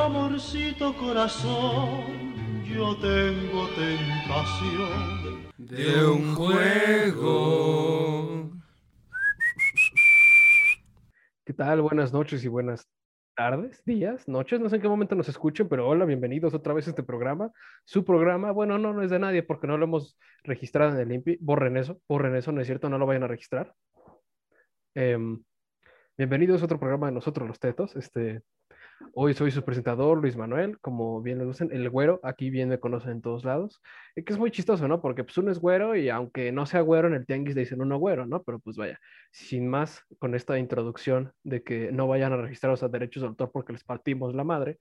amorcito corazón, yo tengo tentación de un juego. ¿Qué tal? Buenas noches y buenas tardes, días, noches, no sé en qué momento nos escuchen, pero hola, bienvenidos otra vez a este programa. Su programa, bueno, no, no es de nadie porque no lo hemos registrado en el INPI. Borren eso, borren eso, no es cierto, no lo vayan a registrar. Em, bienvenidos a otro programa de nosotros los tetos. Este, Hoy soy su presentador, Luis Manuel, como bien lo dicen, el güero, aquí bien me conocen en todos lados, y que es muy chistoso, ¿no? Porque pues uno es güero y aunque no sea güero en el tianguis le dicen uno güero, ¿no? Pero pues vaya, sin más, con esta introducción de que no vayan a registrar los derechos de autor porque les partimos la madre,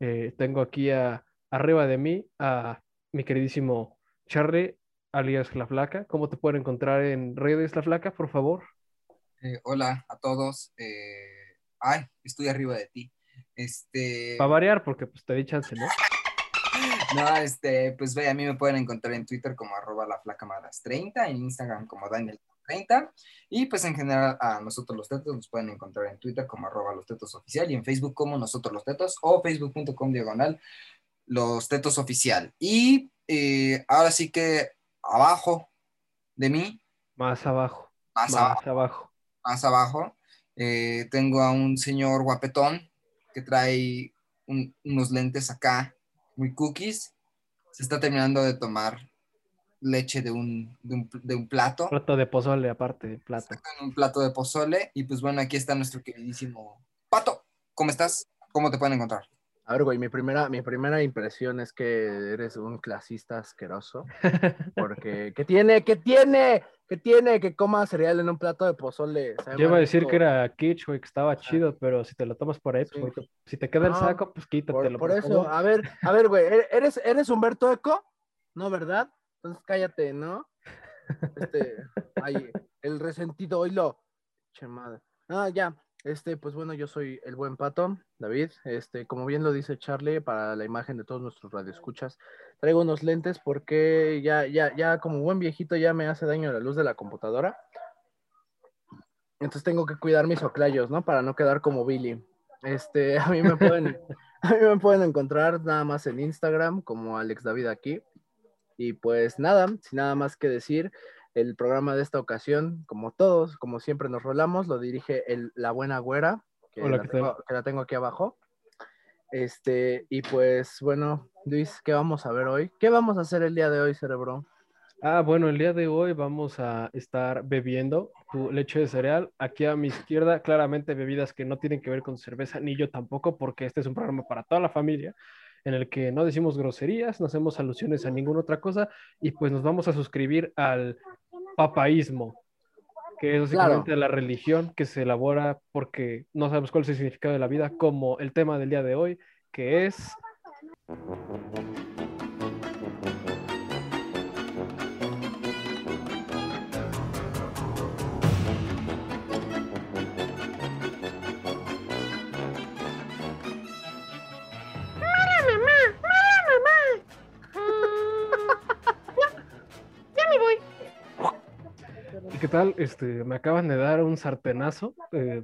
eh, tengo aquí a, arriba de mí a mi queridísimo Charlie, alias La Flaca. ¿Cómo te pueden encontrar en redes La Flaca, por favor? Eh, hola a todos. Eh, ay, estoy arriba de ti. Este. Para variar, porque pues te di chance, ¿no? no, este, pues ve, a mí me pueden encontrar en Twitter como arroba la flaca 30, en Instagram como Daniel 30, y pues en general a nosotros los tetos nos pueden encontrar en Twitter como arroba los tetos oficial y en Facebook como nosotros los tetos o facebook.com diagonal los tetos oficial. Y eh, ahora sí que abajo de mí. Más abajo. Más, abajo, Más abajo. Eh, tengo a un señor guapetón que trae unos lentes acá, muy cookies. Se está terminando de tomar leche de un, de un, plato. Plato de pozole, aparte de plato. Un plato de pozole. Y pues bueno, aquí está nuestro queridísimo Pato. ¿Cómo estás? ¿Cómo te pueden encontrar? A ver, güey, mi primera, mi primera impresión es que eres un clasista asqueroso. Porque, ¿qué tiene? ¿Qué tiene? ¿Qué tiene que coma cereal en un plato de pozole? Yo iba a decir que era kitsch, güey, que estaba chido, pero si te lo tomas por ahí, pues, si te queda el saco, pues quítatelo. Por, por eso, a ver, a ver, güey, ¿e-, ¿eres, ¿eres Humberto Eco? ¿No, verdad? Entonces cállate, ¿no? Este, ahí, el resentido, oílo. Che madre. Ah, ya, este, pues bueno, yo soy el buen pato, David. Este, como bien lo dice Charlie, para la imagen de todos nuestros radioescuchas, traigo unos lentes porque ya, ya, ya como buen viejito ya me hace daño la luz de la computadora. Entonces tengo que cuidar mis oclayos, ¿no? Para no quedar como Billy. Este, a mí me pueden, a mí me pueden encontrar nada más en Instagram como Alex David aquí. Y pues nada, sin nada más que decir, el programa de esta ocasión, como todos, como siempre nos rolamos, lo dirige el, la buena güera, que, la tengo, que, la tengo, aquí abajo. Este, y pues bueno, Luis, ¿qué vamos a ver hoy? ¿Qué vamos a hacer el día de hoy, cerebro? Ah, bueno, el día de hoy vamos a estar bebiendo tu leche de cereal. Aquí a mi izquierda, claramente bebidas que no tienen que ver con cerveza, ni yo tampoco, porque este es un programa para toda la familia en el que no decimos groserías, no hacemos alusiones a ninguna otra cosa y pues nos vamos a suscribir al papaísmo, que es básicamente la religión que se elabora porque no sabemos cuál es el significado de la vida, como el tema del día de hoy, que es... ¿Qué tal? Este, me acaban de dar un sartenazo. Eh,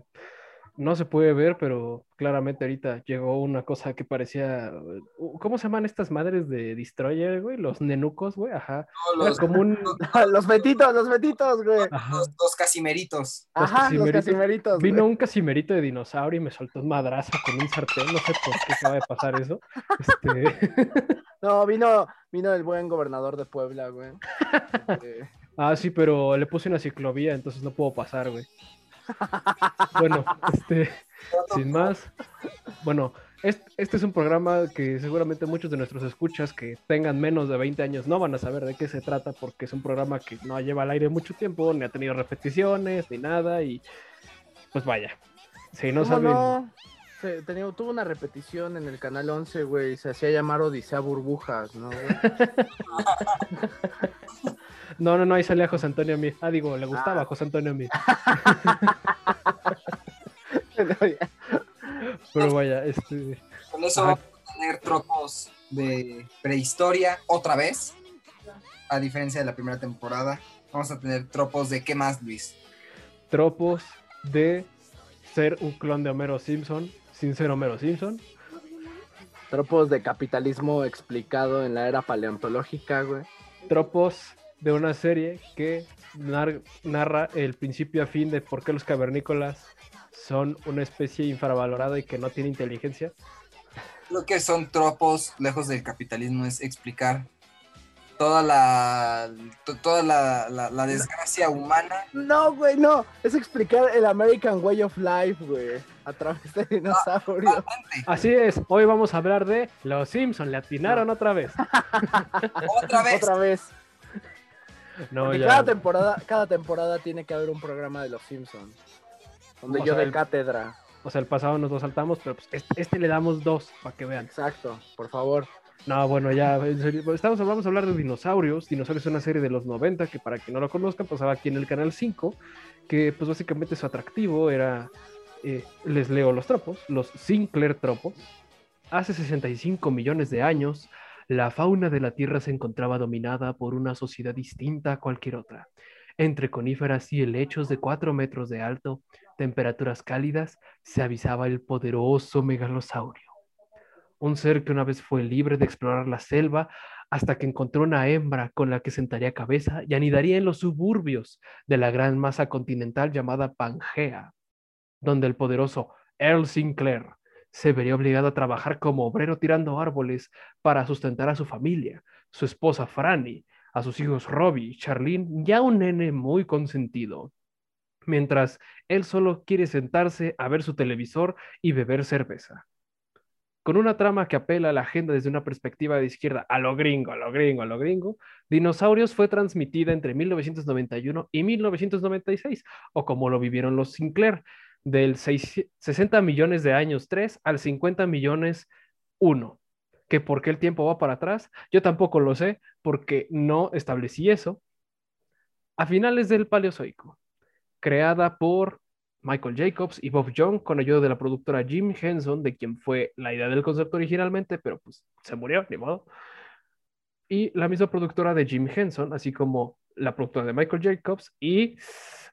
no se puede ver, pero claramente ahorita llegó una cosa que parecía. Uh, ¿Cómo se llaman estas madres de Destroyer, güey? Los nenucos, güey. Ajá. los, como los metitos, los metitos, güey. Los, casimeritos. Ajá, los casimeritos. Vino un casimerito de dinosaurio y me soltó un madrazo con un sartén. No sé por qué acaba de pasar eso. Este... No, vino, vino el buen gobernador de Puebla, güey. Este, Ah, sí, pero le puse una ciclovía, entonces no puedo pasar, güey. bueno, este, sin más, bueno, este, es un programa que seguramente muchos de nuestros escuchas que tengan menos de 20 años no van a saber de qué se trata porque es un programa que no lleva al aire mucho tiempo, ni ha tenido repeticiones, ni nada, y pues vaya, si no saben... No? tuvo una repetición en el canal 11, güey, se hacía llamar Odisea Burbujas, ¿no? No, no, no, ahí salía José Antonio mí. Ah, digo, le gustaba ah. José Antonio mí. Pero vaya, este. Con eso vamos a tener tropos de prehistoria otra vez. A diferencia de la primera temporada. Vamos a tener tropos de qué más, Luis. Tropos de ser un clon de Homero Simpson sin ser Homero Simpson. Tropos de capitalismo explicado en la era paleontológica, güey. Tropos de una serie que nar- narra el principio a fin de por qué los cavernícolas son una especie infravalorada y que no tiene inteligencia. Creo que son tropos, lejos del capitalismo, es explicar toda la, to- toda la, la- la desgracia humana. No, güey, no. Es explicar el American Way of Life, güey. A través de dinosaurios. Bastante. Así es, hoy vamos a hablar de Los Simpson, le atinaron otra vez. Otra vez. Otra vez. No, Porque ya. cada temporada, cada temporada tiene que haber un programa de los Simpsons. Donde O yo sea, de cátedra. O sea, el pasado nos lo saltamos, pero pues este, este le damos dos para que vean. Exacto, por favor. No, bueno, ya, estamos, vamos a hablar de dinosaurios. Dinosaurios es una serie de los 90 que para quien no lo conozcan pasaba aquí en el canal 5, que pues básicamente su atractivo era, eh, les leo los tropos, los Sinclair tropos. Hace 65 millones de años, la fauna de la Tierra se encontraba dominada por una sociedad distinta a cualquier otra. Entre coníferas y helechos de 4 metros de alto, temperaturas cálidas, se avisaba el poderoso megalosaurio un ser que una vez fue libre de explorar la selva hasta que encontró una hembra con la que sentaría cabeza y anidaría en los suburbios de la gran masa continental llamada Pangea, donde el poderoso Earl Sinclair se vería obligado a trabajar como obrero tirando árboles para sustentar a su familia, su esposa Franny, a sus hijos Robbie, Charlene y a un nene muy consentido. Mientras él solo quiere sentarse a ver su televisor y beber cerveza con una trama que apela a la agenda desde una perspectiva de izquierda, a lo gringo, a lo gringo, a lo gringo, Dinosaurios fue transmitida entre 1991 y 1996, o como lo vivieron los Sinclair, del 6 60 millones de años 3 al 50 millones 1. ¿Que por qué el tiempo va para atrás? Yo tampoco lo sé, porque no establecí eso. A finales del Paleozoico, creada por Michael Jacobs y Bob Young con ayuda de la productora Jim Henson, de quien fue la idea del concepto originalmente, pero pues se murió, ni modo. Y la misma productora de Jim Henson, así como la productora de Michael Jacobs y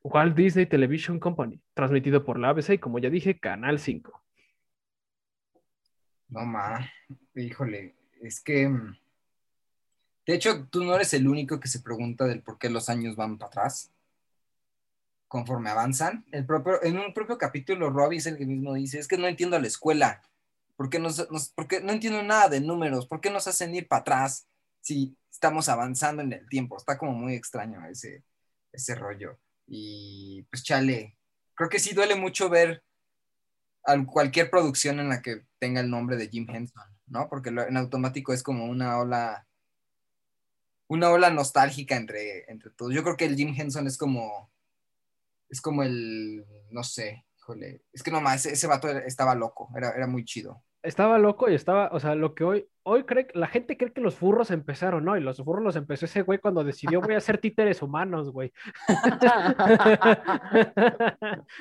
Walt Disney Television Company, transmitido por la ABC y como ya dije, Canal 5. No, ma, híjole, es que... De hecho, tú no eres el único que se pregunta del por qué los años van para atrás conforme avanzan. El propio, en un propio capítulo, Robbie es el que mismo dice, es que no entiendo la escuela, ¿por qué, nos, nos- por qué no entiendo nada de números? ¿Por qué nos hacen ir para atrás si estamos avanzando en el tiempo? Está como muy extraño ese, ese rollo. Y pues chale, creo que sí duele mucho ver al- cualquier producción en la que tenga el nombre de Jim Henson, ¿no? Porque en automático es como una ola, una ola nostálgica entre, entre todos. Yo creo que el Jim Henson es como, es como el, no sé, híjole, es que nomás ese, ese vato estaba loco, era, era muy chido. Estaba loco y estaba, o sea, lo que hoy, hoy cree, la gente cree que los furros empezaron, ¿no? Y los furros los empezó ese güey cuando decidió voy a hacer títeres humanos, güey.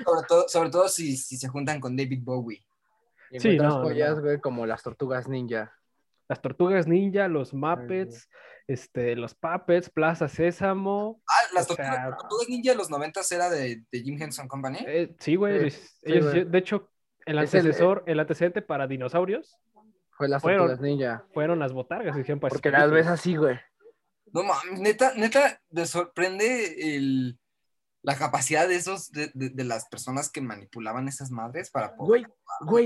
Sobre todo, sobre todo si, si se juntan con David Bowie. Y Sí, no, joyas, no. güey, como las tortugas ninja. Las tortugas ninja, los Muppets, este, los Puppets, Plaza Sésamo. Ah, las O tortugas, sea- Tortugas Ninja de los 90 era de, de Jim Henson Company. Eh, sí, güey. Sí, les- sí, ellos, güey. de hecho, el el- antecesor, el, antecedente para dinosaurios Fue las Fueron- ninja. fueron las botargas, dijeron, pues, Porque las ves así, güey. No mames, neta, neta, me sorprende el, la capacidad de esos, de, de- de las personas que manipulaban esas madres para poder. Güey,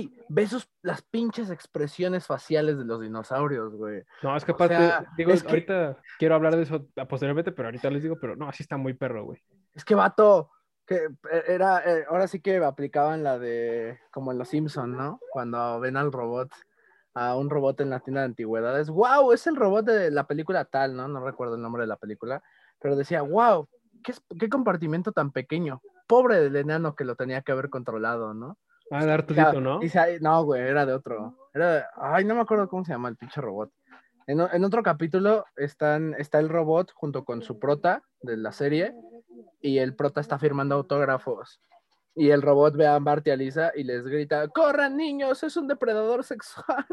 güey, ves sus- las pinches expresiones faciales de los dinosaurios, güey. No, es que O aparte, sea, digo, es que- ahorita quiero hablar de eso posteriormente, pero ahorita les digo, pero no, así está muy perro, güey. Es que vato, que era, eh, ahora sí que aplicaban la de, como en Los Simpson, ¿no? Cuando ven al robot, a un robot en la tienda de antigüedades, wow, es el robot de la película tal, ¿no? No recuerdo el nombre de la película, pero decía, wow, qué, qué compartimento tan pequeño. Pobre del enano que lo tenía que haber controlado, ¿no? Ah, dar O sea, tudito, ¿no? dice, "Ay, no, güey, era de otro. Era de- ay, no me acuerdo cómo se llama el pinche robot. En, en otro capítulo están, está el robot junto con su prota de la serie y el prota está firmando autógrafos. Y el robot ve a Bart y a Lisa y les grita, corran niños, es un depredador sexual.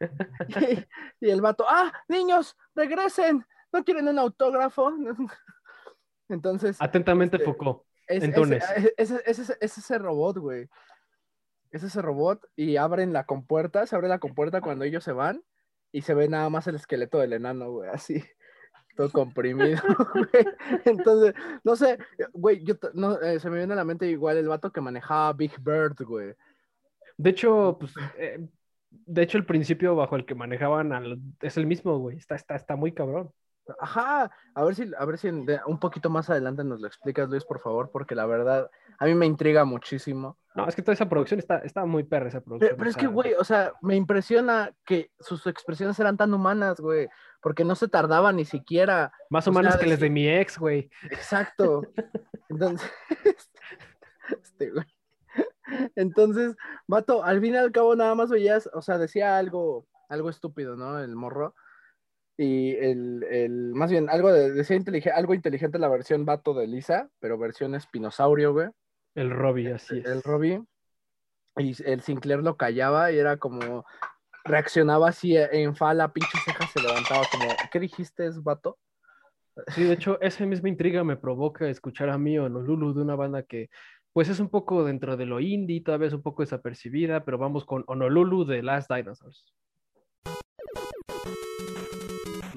y, y el vato, ah, niños, regresen, ¿no quieren un autógrafo? Entonces, Atentamente este, Foucault. es, en es- Túnez. es- es- es- es- es ese robot, güey. es ese robot y abren la compuerta, se abre la compuerta cuando ellos se van y se ve nada más el esqueleto del enano, güey, así, todo comprimido, güey. Entonces, no sé, güey, yo, no, eh, se me viene a la mente igual el vato que manejaba Big Bird, güey. De hecho, pues, eh, de hecho, el principio bajo el que manejaban al- es el mismo, güey. Está, está, está muy cabrón. Ajá, a ver si, a ver si un poquito más adelante nos lo explicas, Luis, por favor, porque la verdad, a mí me intriga muchísimo. No, es que toda esa producción está, está muy perra, esa producción. Pero, es que, güey, o sea, me impresiona que sus expresiones eran tan humanas, güey, porque no se tardaba ni siquiera. Más o humanas que las de mi ex, güey. Exacto. Entonces, este, güey. Entonces, vato, al fin y al cabo nada más veías, o sea, decía algo, algo estúpido, ¿no? El morro. Y el, el más bien, algo de, decía algo inteligente la versión vato de Lisa, pero versión espinosaurio, güey. El Robbie, así es. El Robbie. Y el Sinclair lo callaba y era como, reaccionaba así en fala, pinche ceja se levantaba como, ¿qué dijiste, es vato? Sí, de hecho, esa misma intriga me provoca escuchar a mí Honolulu de una banda que, pues, es un poco dentro de lo indie, todavía es un poco desapercibida, pero vamos con Honolulu de Last Dinosaurs.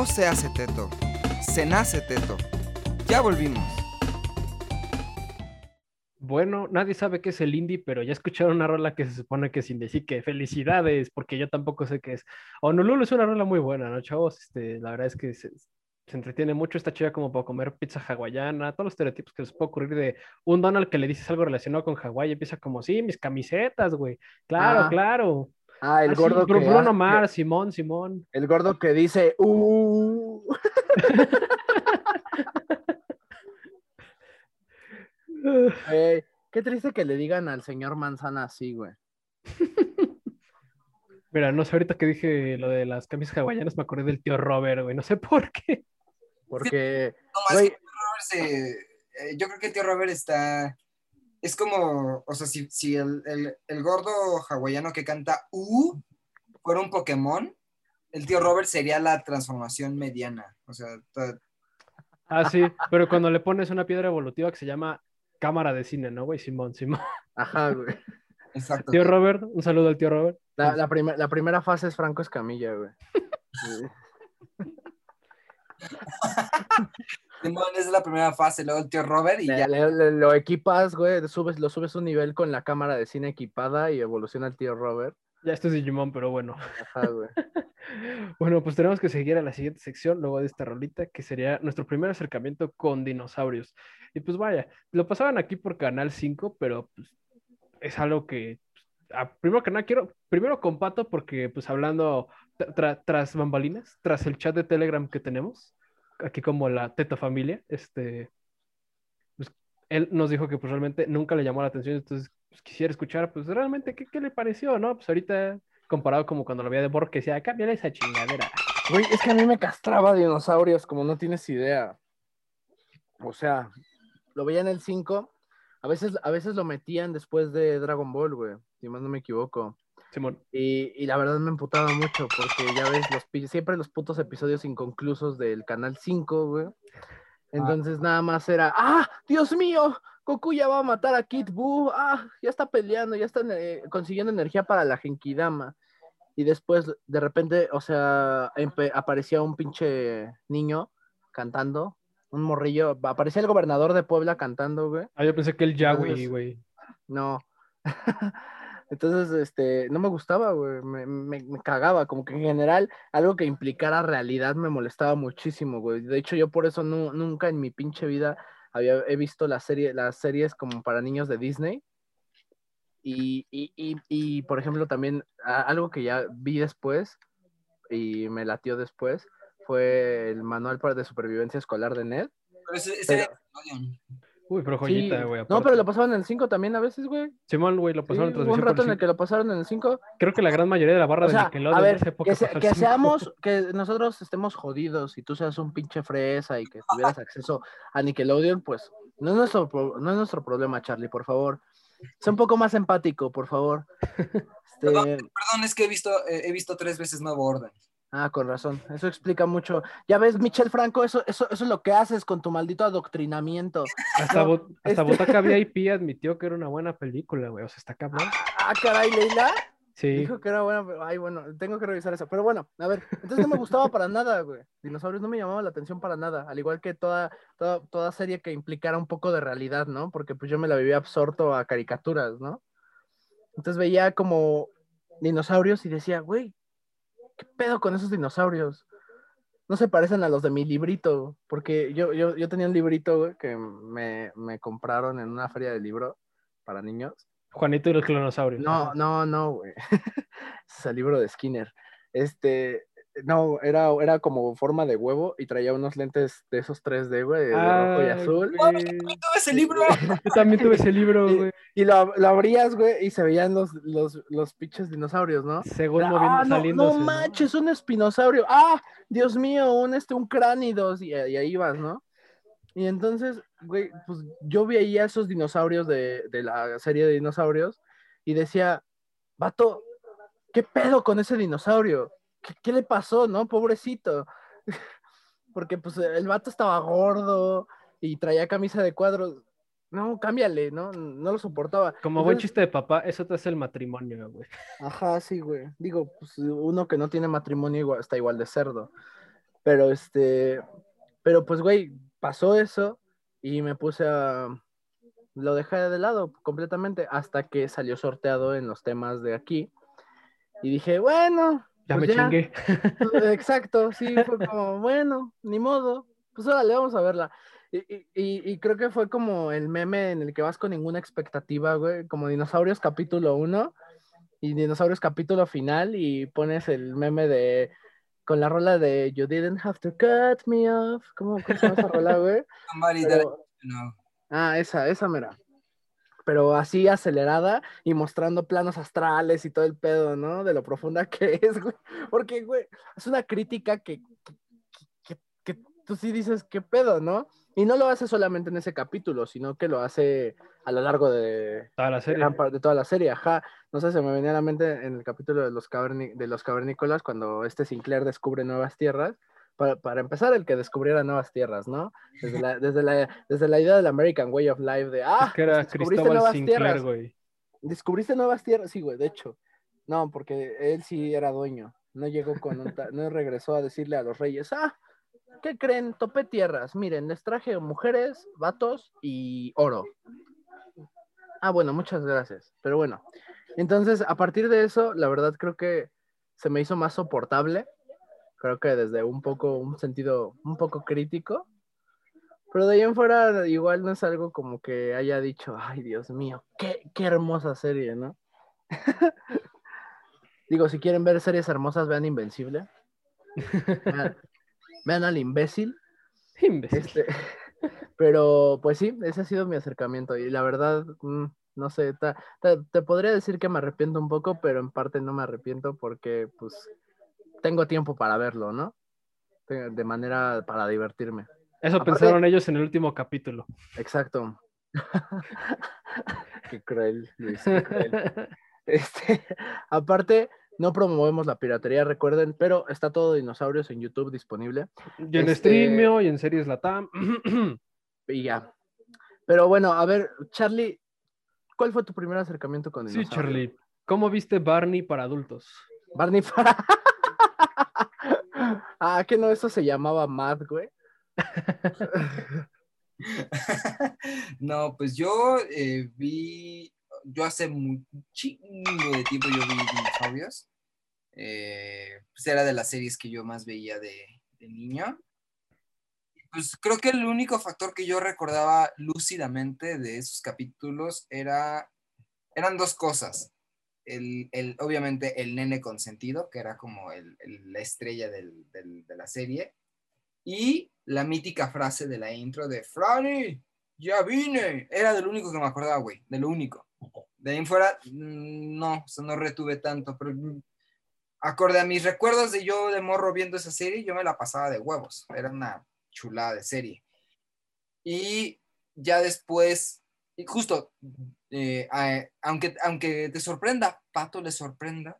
No se hace teto, se nace teto. Ya volvimos. Bueno, nadie sabe qué es el indie, pero ya escucharon una rola que se supone que es indie, así que felicidades, porque yo tampoco sé qué es. Honolulu es una rola muy buena, ¿no, chavos? Este, la verdad es que se, se entretiene mucho, está chida como para comer pizza hawaiana, todos los estereotipos que les puede ocurrir de un Donald que le dices algo relacionado con Hawái y empieza como, sí, mis camisetas, güey. Claro, Ah, claro. Ah, el Ah, gordo que Bruno hace- Mars, Simón, Simón. El gordo que dice, uh. Qué triste que le digan al señor Manzana así, güey. Mira, no sé, ahorita que dije lo de las camisas hawaianas, me acordé del tío Robert, güey, no sé por qué. Porque, No más güey, que Robert se- eh, yo creo que el tío Robert está. Es como, o sea, si, si el, el- el gordo hawaiano que canta U fuera un Pokémon, el tío Robert sería la transformación mediana. O sea, Ah, sí, pero cuando le pones una piedra evolutiva que se llama cámara de cine, ¿no, güey? Simón, Simón. ajá, güey. exacto. Tío Robert, un saludo al tío Robert. La, la, primer- la primera fase es Franco Escamilla, güey. Sí. Simón es la primera fase, luego el tío Robert y Le- ya. le- le- lo equipas, güey, subes, lo subes un nivel con la cámara de cine equipada y evoluciona el tío Robert. Ya esto es Digimon, pero bueno. Ajá, güey. Bueno, pues tenemos que seguir a la siguiente sección, luego de esta rolita, que sería nuestro primer acercamiento con dinosaurios. Y pues vaya, lo pasaban aquí por Canal 5, pero pues, es algo que, pues, primero que nada, quiero, primero con Pato, porque pues hablando tra- tra- tras bambalinas, tras el chat de Telegram que tenemos, aquí como la Teta Familia, este, pues él nos dijo que pues realmente nunca le llamó la atención, entonces pues, quisiera escuchar, pues realmente, ¿qué, qué le pareció, no? Pues ahorita comparado como cuando lo veía de Borg que decía, cámbiale esa chingadera. Güey, es que a mí me castraba dinosaurios, como no tienes idea. O sea, lo veía en el 5. A veces, a veces lo metían después de Dragon Ball, güey, si más no me equivoco. Simón. Y, y la verdad me emputaba mucho porque ya ves, los, siempre los putos episodios inconclusos del Canal 5, güey. Entonces nada más era, ¡ah! ¡Dios mío! Goku ya va a matar a Kid Buu. ¡Ah! Ya está peleando, ya está eh, consiguiendo energía para la Genkidama. Y después, de repente, o sea, aparecía un pinche niño cantando, un morrillo. Aparecía el gobernador de Puebla cantando, güey. Ah, yo pensé que el Yahweh, güey. No. Entonces, este, no me gustaba, güey. Me, me- me cagaba. Como que en general, algo que implicara realidad me molestaba muchísimo, güey. De hecho, yo por eso nu- nunca en mi pinche vida había, he visto la serie, las series como para niños de Disney. Y, y, y, y, por ejemplo, también a- algo que ya vi después y me latió después fue el manual para de supervivencia escolar de Ned. Pero ese- Pero-. Uy, pero Sí. joyita, güey. No, aparte. pero lo pasaban en el 5 también a veces, güey. Simón, güey, lo Sí, pasaron en hubo un transmisión. rato en el que lo pasaron en el 5. cin- Creo que la gran mayoría de la barra O sea, de Nickelodeon a de ver, esa época que, se- seamos, que nosotros estemos jodidos y tú seas un pinche fresa y que tuvieras acceso a Nickelodeon, pues no es nuestro, no es nuestro problema, Charlie, por favor. Sé un poco más empático, por favor. Este, Perdón. Perdón, es que he visto, eh, he visto tres veces Nuevo Orden. Ah, con razón. Eso explica mucho. Ya ves, Michel Franco, eso, eso, eso es lo que haces con tu maldito adoctrinamiento. Hasta, no, Bo- hasta este- Botaca VIP admitió que era una buena película, güey. O sea, está cabrón. Ah, caray, Leila. Sí. Dijo que era buena, pero- ay, bueno, tengo que revisar eso. Pero bueno, a ver, entonces no me gustaba para nada, güey. Dinosaurios no me llamaba la atención para nada, al igual que toda, toda, toda serie que implicara un poco de realidad, ¿no? Porque pues yo me la vivía absorto a caricaturas, ¿no? Entonces veía como dinosaurios y decía, güey, ¿qué pedo con esos dinosaurios? No se parecen a los de mi librito, porque yo, yo, yo tenía un librito, que me, me compraron en una feria de libro para niños. Juanito y los clonosaurios. No, no, no, güey. Ese es el libro de Skinner. Este, no, era, era como forma de huevo y traía unos lentes de esos 3D, güey, de, rojo y Ay, azul. güey. Todo ese libro. Yo también tuve ese libro, Y- güey. Y lo, lo abrías, güey, y se veían los, los, los pinches dinosaurios, ¿no? Según Era, moviendo, ah, no, saliendo. no manches, un espinosaurio. Ah, Dios mío, un este, un cránidos. Y, y ahí vas, ¿no? Y entonces, güey, pues yo veía esos dinosaurios de, de la serie de dinosaurios y decía, vato, ¿qué pedo con ese dinosaurio? ¿Qué, qué le pasó, no? Pobrecito. Porque pues el vato estaba gordo y traía camisa de cuadros. No, cámbiale, ¿no? No lo soportaba. Como buen chiste de papá, eso te hace el matrimonio, güey. Ajá, sí, güey. Digo, pues uno que no tiene matrimonio igual, está igual de cerdo. Pero este, pero pues, güey, pasó eso y me puse a, lo dejé de lado completamente hasta que salió sorteado en los temas de aquí. Y dije, bueno, Ya pues me chingué. Exacto, sí, fue como, bueno, ni modo, pues órale, vamos a verla. Y, y- y- y creo que fue como el meme en el que vas con ninguna expectativa, güey, como Dinosaurios capítulo 1 y Dinosaurios capítulo final y pones el meme de, con la rola de You didn't have to cut me off, ¿cómo, cómo se llama esa rola, güey? Somebody that I Pero- know. Ah, esa, esa mera. Pero así acelerada y mostrando planos astrales y todo el pedo, ¿no? De lo profunda que es, güey. Porque, güey, es una crítica que, que, que- que tú sí dices, ¿qué pedo, no? Y no lo hace solamente en ese capítulo, sino que lo hace a lo largo de, Toda la serie. parte de toda la serie, ajá. No sé, se me venía a la mente en el capítulo de los, caverni- de los cavernícolas, cuando este Sinclair descubre nuevas tierras. Para, para empezar, el que descubriera nuevas tierras, ¿no? Desde la, desde la, desde la idea del American Way of Life, de, ah, Es que era descubriste Cristóbal nuevas Sinclair, tierras. güey. Descubriste nuevas tierras, sí, güey, de hecho. No, porque él sí era dueño. No llegó con un no regresó a decirle a los reyes, ah, ¿qué creen? Topé tierras. Miren, les traje mujeres, vatos y oro. Ah, bueno, muchas gracias. Pero bueno, entonces a partir de eso, la verdad creo que se me hizo más soportable. Creo que desde un poco, un sentido un poco crítico. Pero de ahí en fuera, igual no es algo como que haya dicho, ay, Dios mío, qué, qué hermosa serie, ¿no? Digo, si quieren ver series hermosas, vean Invencible. Vean, vean al imbécil. Imbécil. Este, pero pues sí, ese ha sido mi acercamiento. Y la verdad, mm, no sé, ta- ta- te podría decir que me arrepiento un poco, pero en parte no me arrepiento porque pues tengo tiempo para verlo, ¿no? De manera para divertirme. Eso aparte- pensaron ellos en el último capítulo. Exacto. qué cruel, Luis, qué cruel. Este, aparte, no promovemos la piratería, recuerden, pero está todo Dinosaurios en YouTube disponible. Y en Este- Streamio y en Series Latam. Y ya. Pero bueno, a ver, Charlie, ¿cuál fue tu primer acercamiento con sí, Dinosaurio? Charlie. ¿Cómo viste Barney para adultos? Barney para. Ah, que no, eso se llamaba Mad, güey. no, pues yo eh, vi, yo hace muchísimo de tiempo yo vi dinosaurios. Eh, pues era de las series que yo más veía de, de niño. Pues creo que el único factor que yo recordaba lúcidamente de esos capítulos era, eran dos cosas. El, obviamente el nene consentido, que era como la estrella del- del- de la serie, y la mítica frase de la intro de Franny, ya vine. Era de lo único que me acordaba, güey, de lo único. De ahí en fuera, mm, no, o no retuve tanto, pero acorde a mis recuerdos de yo de morro viendo esa serie, yo me la pasaba de huevos. Era una chulada de serie. Y ya después, y justo, eh, a- aunque, aunque te sorprenda, Pato le sorprenda,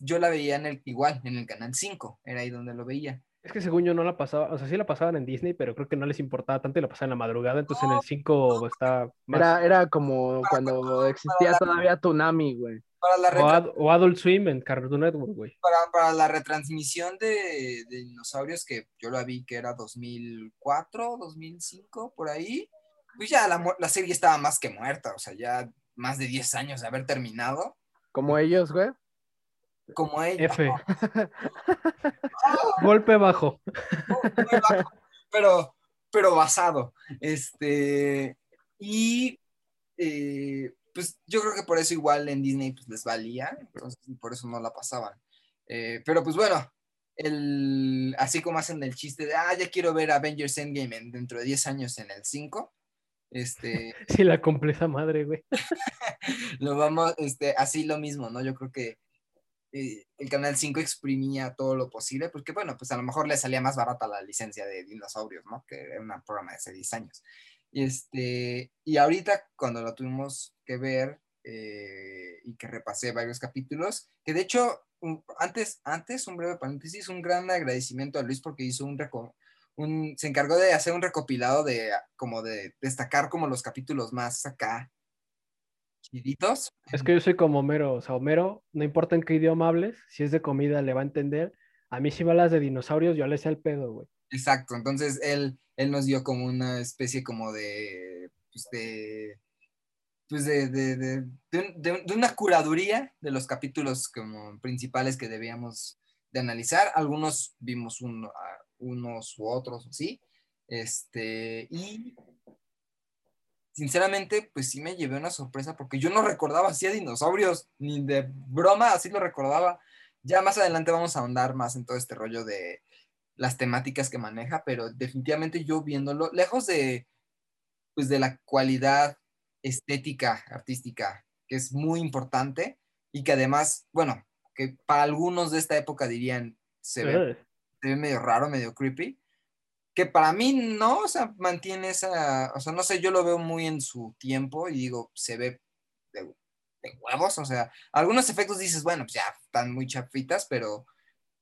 yo la veía en el, igual, en el canal 5, era ahí donde lo veía. Es que según yo no la pasaba, o sea, sí la pasaban en Disney, pero creo que no les importaba tanto y la pasaban en la madrugada, entonces en el 5 está más. Era, era como cuando existía todavía Tunami, güey. Para la, O, Ad- o Adult Swim en Cartoon Network, güey. para, para la retransmisión de, de dinosaurios, que yo la vi que era 2004, 2005, por ahí, pues ya la, la serie estaba más que muerta, o sea, ya más de 10 años de haber terminado, Como ellos, güey. como ella. F. Golpe bajo. pero, pero basado. Este, y eh, pues yo creo que por eso igual en Disney pues, les valía, entonces por eso no la pasaban. Eh, pero pues bueno, el, así como hacen el chiste de, ah, ya quiero ver Avengers Endgame en- dentro de 10 años en el 5, este, Sí, la completa madre, güey. lo vamos, este, así lo mismo, ¿no? Yo creo que eh, el Canal 5 exprimía todo lo posible, porque bueno, pues a lo mejor le salía más barata la licencia de dinosaurios, ¿no? Que era un programa de hace 10 años. Y, este, y ahorita cuando lo tuvimos que ver eh, y que repasé varios capítulos, que de hecho, un- antes, antes, un breve paréntesis, un gran agradecimiento a Luis porque hizo un, un se encargó de hacer un recopilado de como de destacar como los capítulos más acá chiditos. Es que yo soy como Homero, o sea, Homero, no importa en qué idioma hables, si es de comida le va a entender, A mí si me hablas de dinosaurios, yo le sé el pedo, güey. Exacto, entonces él, él nos dio como una especie como de, pues de, pues de, de, de- de un- de- una curaduría de los capítulos como principales que debíamos de analizar. Algunos vimos uno- a- unos u otros, sí. Este, y sinceramente, pues sí me llevé una sorpresa porque yo no recordaba así a dinosaurios, ni de broma, así lo recordaba. Ya más adelante vamos a ahondar más en todo este rollo de las temáticas que maneja, pero definitivamente yo viéndolo, lejos de, pues de la cualidad estética, artística, que es muy importante y que además, bueno, que para algunos de esta época dirían, se ve. Se ve medio raro, medio creepy. Que para mí no, o sea, mantiene esa, o sea, no sé, yo lo veo muy en su tiempo y digo, se ve de, de huevos, o sea, algunos efectos dices, bueno, pues ya están muy chafitas, pero,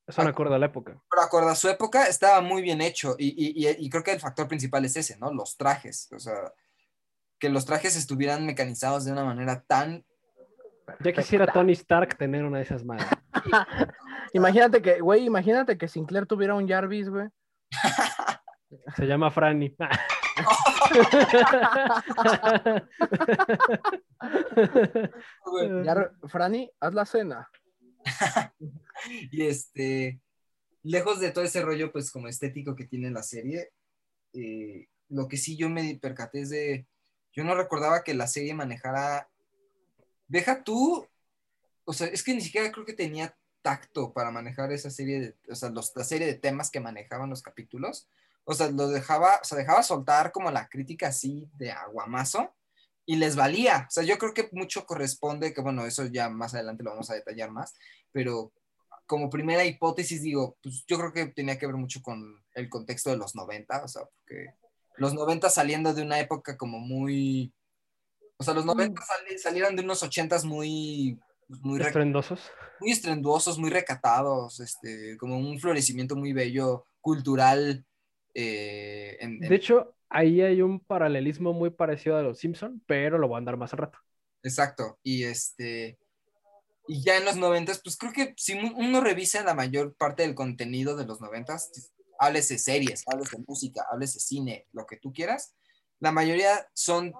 Son acorde a la época. pero acorde a su época estaba muy bien hecho y, y- y- y creo que el factor principal es ese, ¿no? Los trajes, o sea, que los trajes estuvieran mecanizados de una manera tan... Ya quisiera Tony Stark tener una de esas madres. Imagínate que, güey, imagínate que Sinclair tuviera un Jarvis, güey. Se llama Franny. Franny, haz la cena. Y este, lejos de todo ese rollo, pues como estético que tiene la serie, eh, lo que sí yo me percaté es de, yo no recordaba que la serie manejara, deja tú, o sea, es que ni siquiera creo que tenía tacto para manejar esa serie de, o sea, los- la serie de temas que manejaban los capítulos, o sea, lo dejaba, o sea, dejaba soltar como la crítica así de aguamazo y les valía, o sea, yo creo que mucho corresponde, que bueno, eso ya más adelante lo vamos a detallar más, pero como primera hipótesis digo, pues yo creo que tenía que ver mucho con el contexto de los 90, o sea, porque los 90 saliendo de una época como muy, o sea, los 90 sali- salieron de unos 80s muy, pues, muy, Estrendosos. muy estrenduosos, muy recatados, este, como un florecimiento muy bello, cultural. eh, en- en- De hecho, ahí hay un paralelismo muy parecido a los Simpson, pero lo voy a andar más al rato. Exacto. Y este. Y ya en los noventas, pues creo que si uno revisa la mayor parte del contenido de los noventas, hables de series, hables de música, hables de cine, lo que tú quieras, la mayoría son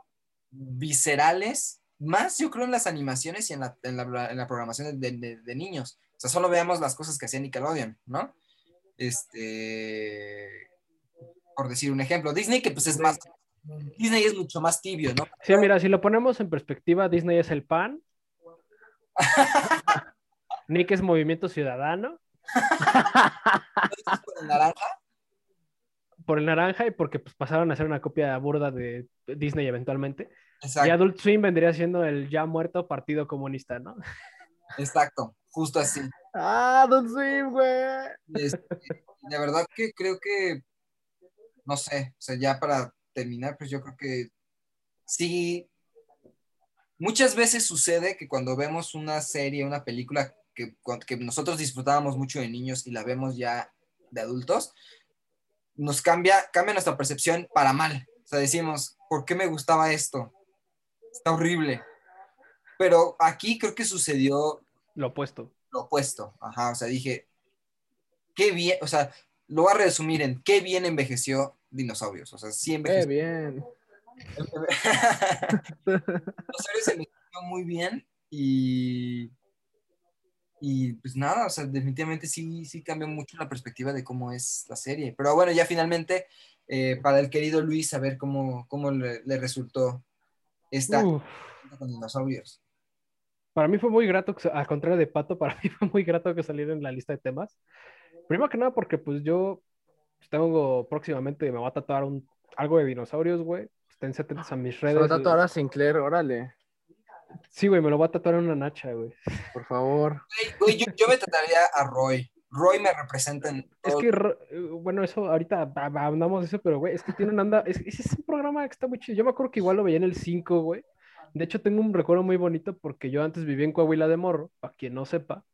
viscerales, más yo creo en las animaciones y en la, en la, en la programación de, de- de niños. O sea, solo veamos las cosas que hacía Nickelodeon, ¿no? Este. Por decir un ejemplo, Disney, que pues es más. Disney es mucho más tibio, ¿no? Sí, mira, si lo ponemos en perspectiva, Disney es el pan. Nick es Movimiento Ciudadano Por el naranja, por el naranja y porque pues, pasaron a ser una copia burda de Disney eventualmente. Exacto. Y Adult Swim vendría siendo el ya muerto Partido Comunista, ¿no? Exacto, justo así. Ah, Don Swim, güey. Este, la verdad que creo que, no sé, o sea, ya para terminar, pues yo creo que sí, muchas veces sucede que cuando vemos una serie, una película que, que nosotros disfrutábamos mucho de niños y la vemos ya de adultos, nos cambia, cambia nuestra percepción para mal. O sea, decimos, ¿por qué me gustaba esto? Está horrible. Pero aquí creo que sucedió Lo opuesto. lo opuesto. Ajá, o sea, dije, qué bien, o sea, lo voy a resumir en qué bien envejeció dinosaurios. O sea, sí Qué envejeció. bien. Dinosaurios envejeció muy bien y. Y pues nada, o sea, definitivamente sí, sí cambió mucho la perspectiva de cómo es la serie. Pero bueno, ya finalmente, eh, para el querido Luis, a ver cómo, cómo le, le resultó esta Uf. con dinosaurios. Para mí fue muy grato, que- al contrario de Pato, para mí fue muy grato que saliera en la lista de temas. Primero que nada porque pues yo tengo próximamente, me voy a tatuar un, algo de dinosaurios, güey. Estén atentos a mis Se va redes. a tatuar a Sinclair, órale, Sí, güey, me lo voy a tatuar en una nacha, güey. por favor. Güey, güey, yo, yo me trataría a Roy. Roy me representa en Es que, eh, bueno, eso ahorita hablamos de eso, pero, güey, es que tiene una anda. Es, ese es un programa que está muy chido. Yo me acuerdo que igual lo veía en el 5, güey. De hecho, tengo un recuerdo muy bonito porque yo antes vivía en Coahuila de Morro, para quien no sepa.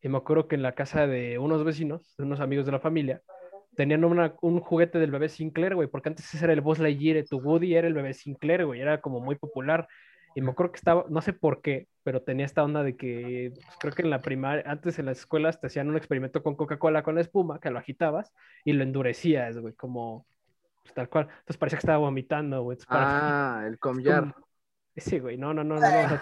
Y me acuerdo que en la casa de unos vecinos, de unos amigos de la familia, tenían una- un juguete del bebé Sinclair, güey, porque antes ese era el Buzz Lightyear, tu Woody era el bebé Sinclair, güey, era como muy popular. Y me acuerdo que estaba, no sé por qué, pero tenía esta onda de que pues, creo que en la primaria, antes en las escuelas te hacían un experimento con Coca-Cola con la espuma, que lo agitabas y lo endurecías, güey, como pues, tal cual. Entonces parecía que estaba vomitando, güey. Entonces, Ah, el comyar. Sí, güey, no, no, no, no,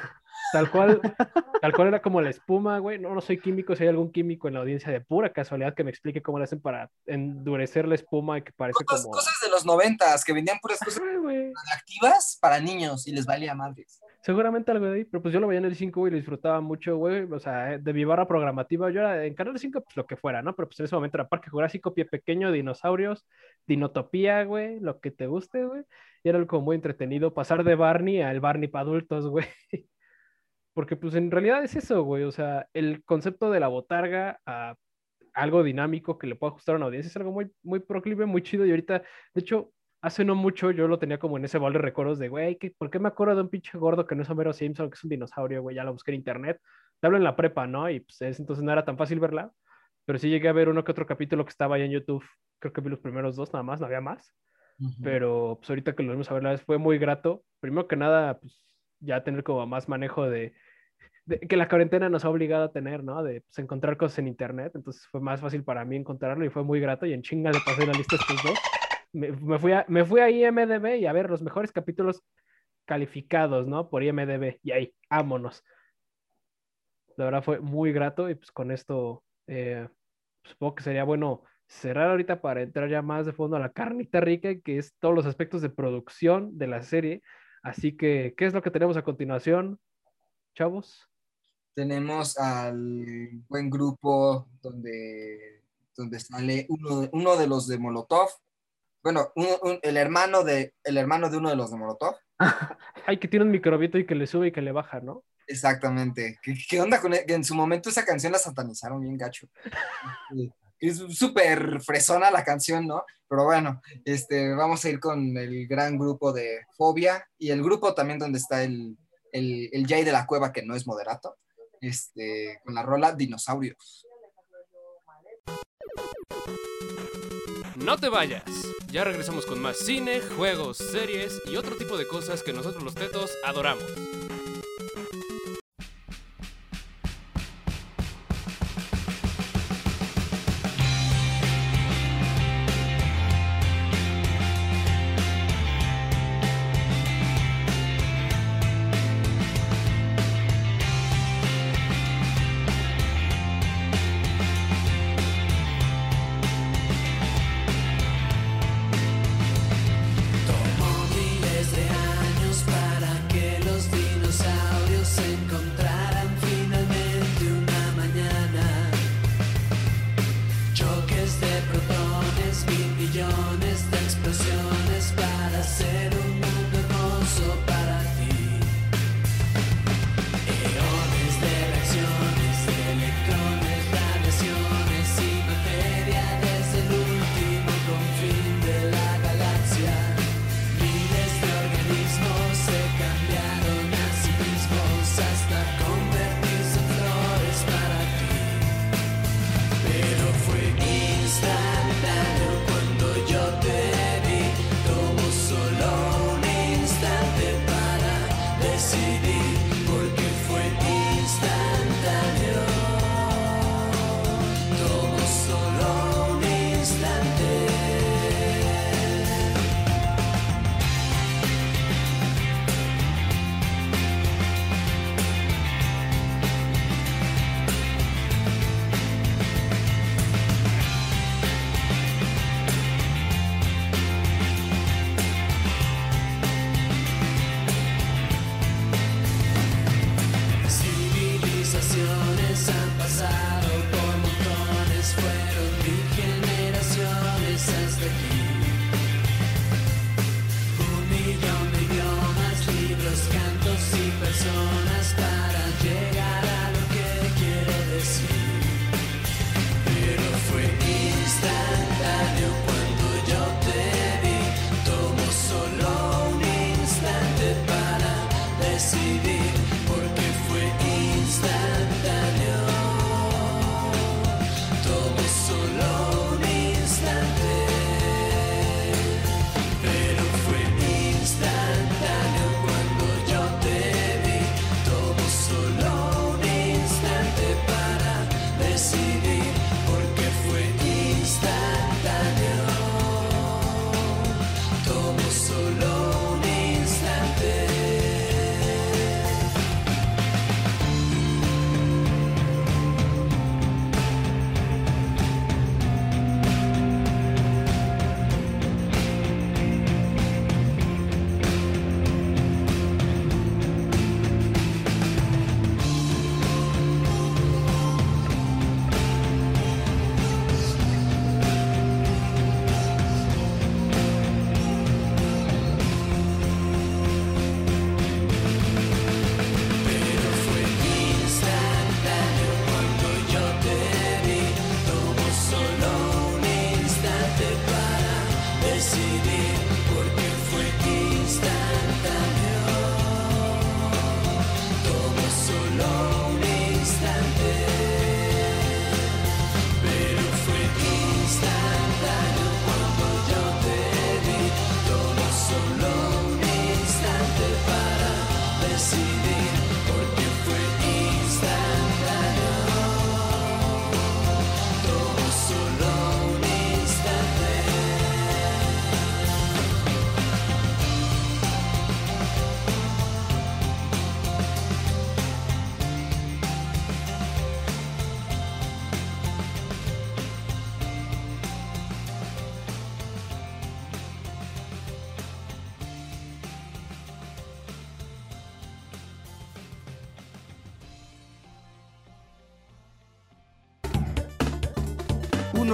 Tal cual, tal cual era como la espuma, güey. No, no soy químico, si hay algún químico en la audiencia de pura casualidad que me explique cómo le hacen para endurecer la espuma y que parece Cosas, como. cosas de los noventas que vendían puras cosas Ay, activas para niños y les valía madres. Seguramente algo de ahí, pero pues yo lo veía en el 5, güey, y lo disfrutaba mucho, güey. O sea, eh, de mi barra programativa, yo era en Canal 5, pues lo que fuera, ¿no? Pero pues en ese momento era Parque Jurásico, Pie Pequeño, Dinosaurios, Dinotopía, güey, lo que te guste, güey. Y era algo como muy entretenido pasar de Barney al Barney para adultos, güey. Porque pues en realidad es eso, güey. O sea, el concepto de la botarga a algo dinámico que le pueda ajustar a una audiencia es algo muy, muy proclive, muy chido. Y ahorita, de hecho, hace no mucho yo lo tenía como en ese balde de recuerdos de, güey, ¿qué- ¿por qué me acuerdo de un pinche gordo que no es Homero Simpson, que es un dinosaurio, güey? Ya lo busqué en internet. Te hablo en la prepa, ¿no? Y pues es- entonces no era tan fácil verla. Pero sí llegué a ver uno que otro capítulo que estaba ahí en YouTube. Creo que vi los primeros dos nada más, no había más. Pero pues ahorita que lo vimos a ver la vez fue muy grato. Primero que nada, pues ya tener como más manejo de, que la cuarentena nos ha obligado a tener, ¿no? De pues, encontrar cosas en internet. Entonces fue más fácil para mí encontrarlo y fue muy grato. Y en chinga le pasé la lista a estos dos. Me, fui a, a IMDB y a ver los mejores capítulos calificados, ¿no? Por IMDB. Y ahí, vámonos. La verdad fue muy grato y pues con esto eh, supongo que sería bueno cerrar ahorita para entrar ya más de fondo a la carnita rica, que es todos los aspectos de producción de la serie. Así que, ¿qué es lo que tenemos a continuación, chavos? Tenemos al buen grupo donde, donde sale uno, de- uno de los de Molotov. Bueno, un- el, hermano de, el hermano de uno de los de Molotov. Ay, que tiene un microbito y que le sube y que le baja, ¿no? Exactamente. ¿Qué, qué onda con e- que en su momento esa canción la satanizaron bien gacho? Es súper fresona la canción, ¿no? Pero bueno, este, vamos a ir con el gran grupo de Fobia y el grupo también donde está el, el, el Jay de la Cueva, que no es moderato, este, con la rola Dinosaurios. No te vayas. Ya regresamos con más cine, juegos, series y otro tipo de cosas que nosotros los tetos adoramos.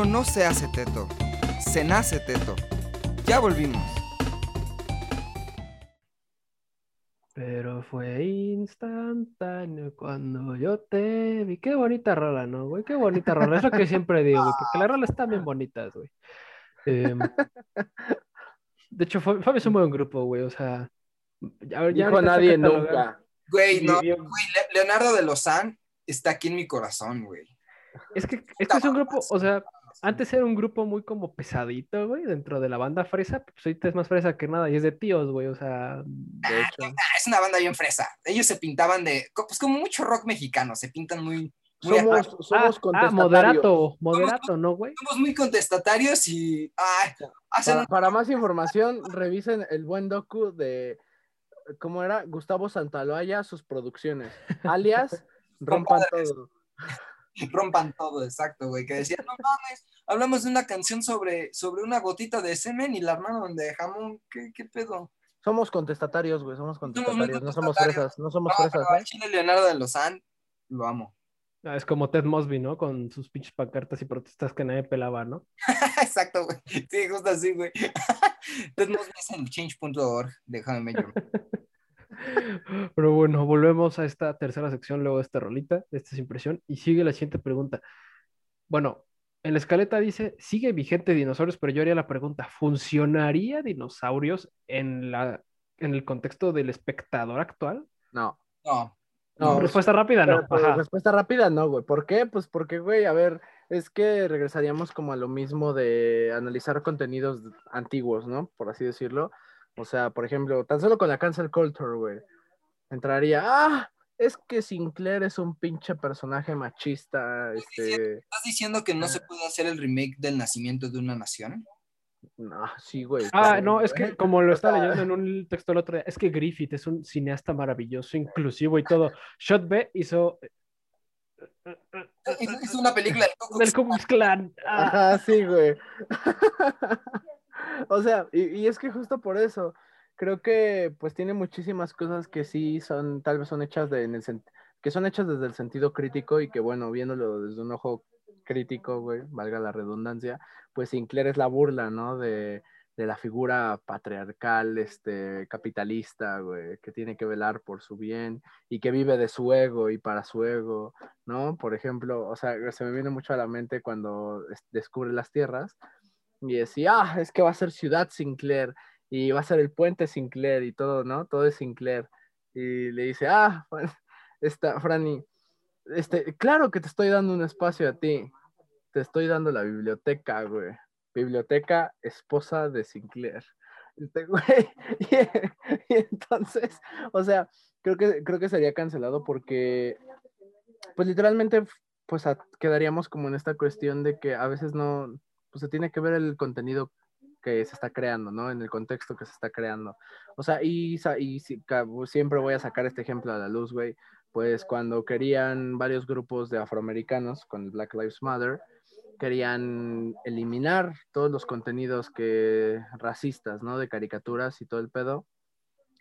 Uno no se hace teto, se nace teto. Ya volvimos. Pero fue instantáneo cuando yo te vi. Qué bonita rola, ¿no, güey? Qué bonita rola. Es lo que siempre digo, güey, porque las rolas están bien bonitas, güey. Em, de hecho, Fab- Fabio es un buen grupo, güey. O sea, ya, ya Dijo nadie nunca. Güey, no, güey, Leonardo de Lozán está aquí en mi corazón, güey. Es que este es un grupo, o sea, antes era un grupo muy como pesadito, güey, dentro de la banda fresa. Pues ahorita es más fresa que nada y es de tíos, güey. O sea, De hecho. Ah, es una banda bien fresa. Ellos se pintaban de, pues como mucho rock mexicano, se pintan muy, muy Somos, somos ah, ah, contestatarios. moderato, moderato, ¿no, güey? somos muy contestatarios y ay, hacen Para, para más información, revisen el buen docu de cómo era Gustavo Santaloaya, sus producciones, alias Rompan todo. rompan todo, exacto, güey, que decían, no mames, hablamos de una canción sobre, sobre una gotita de semen y la armaron de jamón, ¿qué, qué pedo? Somos contestatarios, güey, somos contestatarios, no somos fresas, no somos No, fresas, pero al ¿eh? Chile Leonardo de Lozán, lo amo. Ah, Es como Ted Mosby, ¿no? Con sus pinches pancartas y protestas que nadie pelaba, ¿no? Exacto, güey. Sí, justo así, güey. Entonces, Mosby es el change.org de How Pero bueno, volvemos a esta tercera sección luego de esta rolita, de esta impresión, y sigue la siguiente pregunta. Bueno, en la escaleta dice, sigue vigente dinosaurios, pero yo haría la pregunta, ¿funcionaría dinosaurios en la, en el contexto del espectador actual? No. No, No, Respuesta rápida, no. Pero, pues, Ajá. respuesta rápida, no, güey. ¿Por qué? Pues porque, güey, a ver, es que regresaríamos como a lo mismo de analizar contenidos antiguos, ¿no? Por así decirlo. O sea, por ejemplo, tan solo con la cancel culture, güey. Entraría, ah, es que Sinclair es un pinche personaje machista, este... ¿Estás diciendo que no se puede hacer el remake del nacimiento de una nación? No, sí, güey. Ah, claro, no, es que como lo estaba leyendo en un texto el otro día, es que Griffith es un cineasta maravilloso, inclusivo y todo. Shot B hizo Hizo una película del Ku Klux. Ah, Ajá, sí, güey. o sea, y, es que justo por eso, creo que pues tiene muchísimas cosas que sí son, tal vez son hechas de, que son hechas desde el sentido crítico y que bueno, viéndolo desde un ojo crítico, güey, valga la redundancia, pues Sinclair es la burla, ¿no? De, de la figura patriarcal, este, capitalista, güey, que tiene que velar por su bien y que vive de su ego y para su ego, ¿no? Por ejemplo, o sea, se me viene mucho a la mente cuando es- descubre las tierras y decía, ah, es que va a ser Ciudad Sinclair y va a ser el puente Sinclair y todo, ¿no? Todo es Sinclair. Y le dice, ah, esta, Franny, este, claro que te estoy dando un espacio a ti. Te estoy dando la biblioteca, güey. Biblioteca esposa de Sinclair. Este, güey, y, y entonces, o sea, creo que, creo que sería cancelado porque, pues literalmente, pues quedaríamos como en esta cuestión de que a veces no, pues se tiene que ver el contenido que se está creando, ¿no? En el contexto que se está creando. O sea, y, siempre voy a sacar este ejemplo a la luz, güey, pues cuando querían varios grupos de afroamericanos con Black Lives Matter, querían eliminar todos los contenidos que racistas, ¿no? De caricaturas y todo el pedo.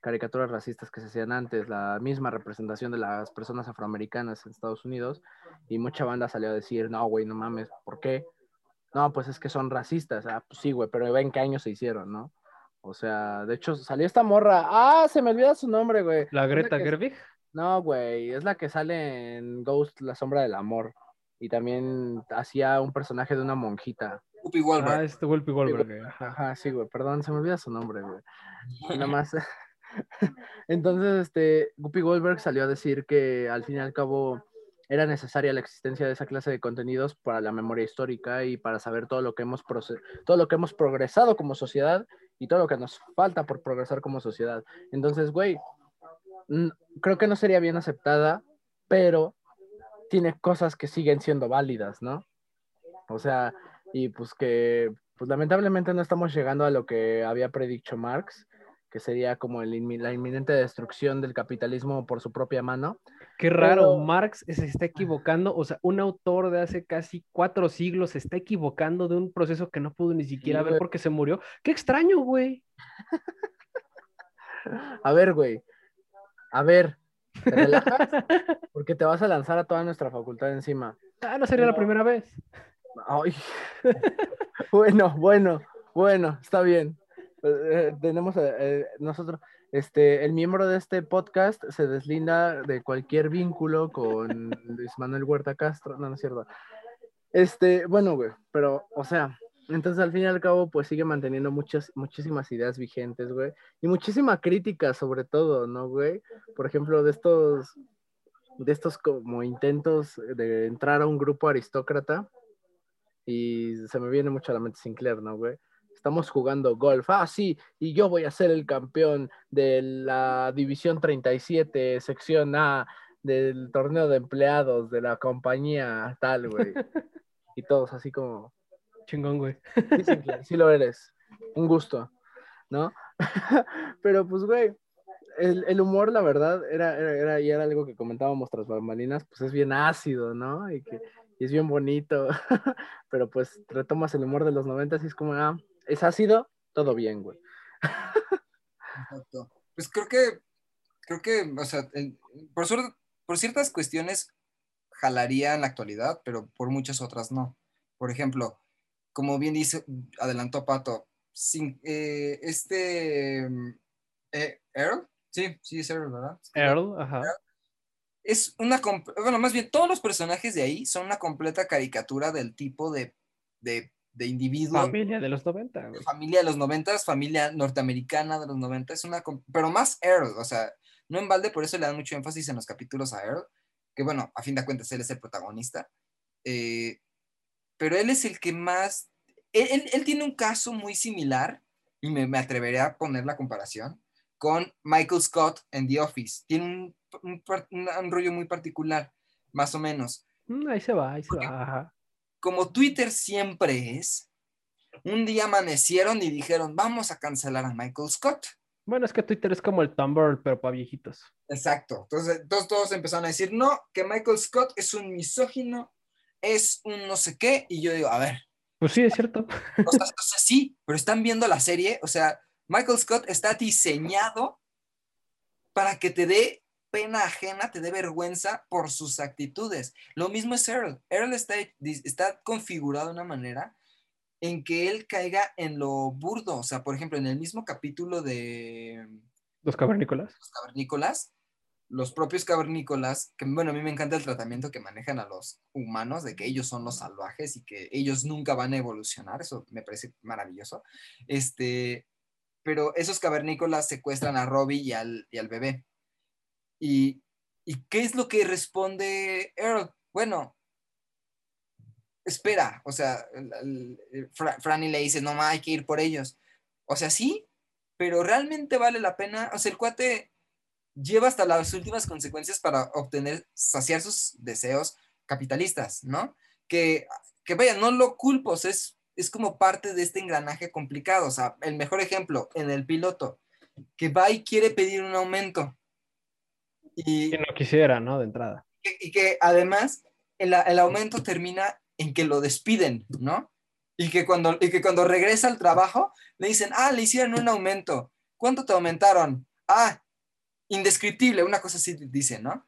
Caricaturas racistas que se hacían antes, la misma representación de las personas afroamericanas en Estados Unidos. Y mucha banda salió a decir, no, güey, no mames, ¿por qué? No, pues es que son racistas. Ah, pues sí, güey, pero ven qué años se hicieron, ¿no? O sea, de hecho, salió esta morra. Ah, se me olvida su nombre, güey. La Greta que- Gerwig. no, güey, es la que sale en Ghost, La Sombra del Amor. Y también hacía un personaje de una monjita. Whoopi Goldberg. Ah, este Whoopi Goldberg. güey, ajá. Ajá, sí, güey, perdón, se me olvida su nombre, güey. Nada más. Entonces, este, Guppy Goldberg salió a decir que al fin y al cabo era necesaria la existencia de esa clase de contenidos para la memoria histórica y para saber todo lo que hemos todo lo que hemos progresado como sociedad y todo lo que nos falta por progresar como sociedad. Entonces, güey, creo que no sería bien aceptada, pero tiene cosas que siguen siendo válidas, ¿no? O sea, y pues que, pues lamentablemente no estamos llegando a lo que había predicho Marx, que sería como el la inminente destrucción del capitalismo por su propia mano. Qué raro, Pero- Marx se está equivocando, o sea, un autor de hace casi cuatro siglos se está equivocando de un proceso que no pudo ni siquiera ver güey. porque se murió. Qué extraño, güey. A ver, güey. A ver, ¿te relajas? Porque te vas a lanzar a toda nuestra facultad encima. Ah, no sería la primera vez. Ay. bueno, bueno, bueno, está bien. Eh, eh, tenemos eh, nosotros, este, el miembro de este podcast se deslinda de cualquier vínculo con Luis Manuel Huerta Castro. No, no es cierto. Este, bueno, güey, pero, o sea, entonces al fin y al cabo, pues sigue manteniendo muchas, muchísimas ideas vigentes, güey, y muchísima crítica sobre todo, ¿no, güey? Por ejemplo, de estos, de estos como intentos de entrar a un grupo aristócrata, y se me viene mucho a la mente Sinclair, ¿no, güey? Estamos jugando golf, ah, sí, y yo voy a ser el campeón de la División 37, sección A, del torneo de empleados de la compañía tal, güey. Y todos así como, Chingón, güey. Sí, Sinclair, sí lo eres. Un gusto, ¿no? Pero pues, güey, el, el humor, la verdad, era, era, era, y era algo que comentábamos tras bambalinas, pues es bien ácido, ¿no? Y que y es bien bonito. Pero pues retomas el humor de los noventas y es como, ah, es ácido, todo bien, güey. Exacto. Pues creo que, creo que, o sea, por, ciertas cuestiones jalaría en la actualidad, pero por muchas otras no. Por ejemplo, como bien dice, adelantó Pato, sin, eh, este, mm, eh, Earl, sí, sí es Earl, ¿verdad? Earl, ajá. es una, bueno, más bien todos los personajes de ahí son una completa caricatura del tipo de, de, de individuo, Familia de los 90, güey. familia de los noventas, familia norteamericana de los 90, es una, pero más Earl, o sea, no en balde, por eso le dan mucho énfasis en los capítulos a Earl, que bueno, a fin de cuentas él es el protagonista, eh, pero él es el que más, él, él- él tiene un caso muy similar, y me, me atreveré a poner la comparación, con Michael Scott en The Office. Tiene un, un un- un rollo muy particular, más o menos. Mm, ahí se va, ahí se va. Ajá. Como Twitter siempre es, un día amanecieron y dijeron, vamos a cancelar a Michael Scott. Bueno, es que Twitter es como el Tumblr, pero para viejitos. Exacto. Entonces, entonces todos empezaron a decir, no, que Michael Scott es un misógino, es un no sé qué, y yo digo, a ver, Pues sí, es cierto. o sea, o sea, sí, pero están viendo la serie, o sea, Michael Scott está diseñado para que te dé pena ajena, te dé vergüenza por sus actitudes. Lo mismo es Earl. Earl está, está configurado de una manera en que él caiga en lo burdo. O sea, por ejemplo, en el mismo capítulo de Los cavernícolas. los cavernícolas, los propios cavernícolas, que bueno, a mí me encanta el tratamiento que manejan a los humanos, de que ellos son los salvajes y que ellos nunca van a evolucionar, eso me parece maravilloso. Este, pero esos cavernícolas secuestran a Robbie y al, y al bebé. Y, ¿Y qué es lo que responde Earl? Bueno, espera, o sea, Franny le dice, no, ma, hay que ir por ellos. O sea, sí, pero realmente vale la pena, o sea, el cuate lleva hasta las últimas consecuencias para obtener, saciar sus deseos capitalistas, ¿no? Que, que vaya, no lo culpo, o sea, es, es como parte de este engranaje complicado, o sea, el mejor ejemplo, en el piloto, que va y quiere pedir un aumento. Y, Que no quisiera, ¿no? De entrada. que- y que además el, el aumento termina en que lo despiden, ¿no? Y que, cuando, y que cuando regresa al trabajo le dicen, ah, le hicieron un aumento. ¿Cuánto te aumentaron? Ah, indescriptible, una cosa así dice, ¿no?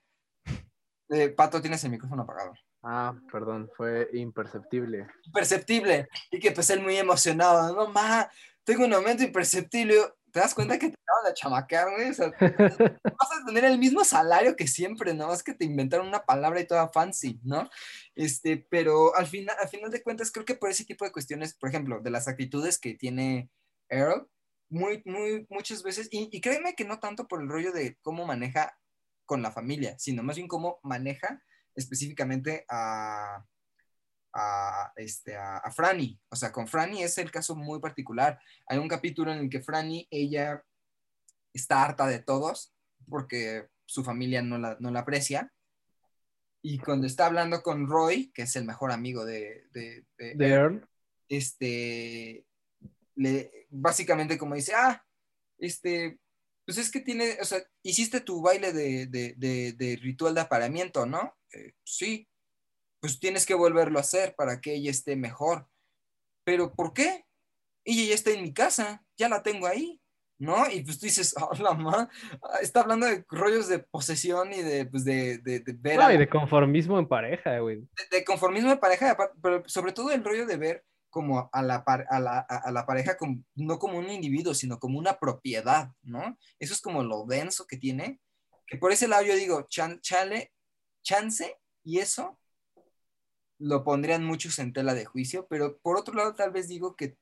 Eh, Pato, tienes el micrófono apagado. Ah, perdón, fue imperceptible. Imperceptible. Y que pues él muy emocionado, no, ma, tengo un aumento imperceptible. ¿Te das cuenta que te acaban de chamaquear, güey? O sea, vas a tener el mismo salario que siempre, ¿no? Es que te inventaron una palabra y toda fancy, ¿no? Este, pero al final, al final de cuentas, creo que por ese tipo de cuestiones, por ejemplo, de las actitudes que tiene Earl, muy, muy, muchas veces, y, y créeme que no tanto por el rollo de cómo maneja con la familia, sino más bien cómo maneja específicamente a, a, este, a, a Franny. O sea, con Franny es el caso muy particular. Hay un capítulo en el que Franny, ella está harta de todos porque su familia no la, no la aprecia. Y cuando está hablando con Roy, que es el mejor amigo de, de, de- De Earl. este, le, básicamente como dice, ah, este, pues es que tiene, o sea, hiciste tu baile de, de- de- de ritual de apareamiento, ¿no? "Eh, sí, pues tienes que volverlo a hacer para que ella esté mejor. Pero ¿por qué? Ella ya está en mi casa, ya la tengo ahí. ¿no? Y pues tú dices, hola, ma, está hablando de rollos de posesión y de, pues, de, de, de ver No, a- y de conformismo en pareja, güey. de, de conformismo de pareja, pero sobre todo el rollo de ver como a la, par- a la, a- a la pareja como, no como un individuo, sino como una propiedad, ¿no? Eso es como lo denso que tiene, que por ese lado yo digo, chan- chale, chance, y eso lo pondrían muchos en tela de juicio, pero por otro lado tal vez digo que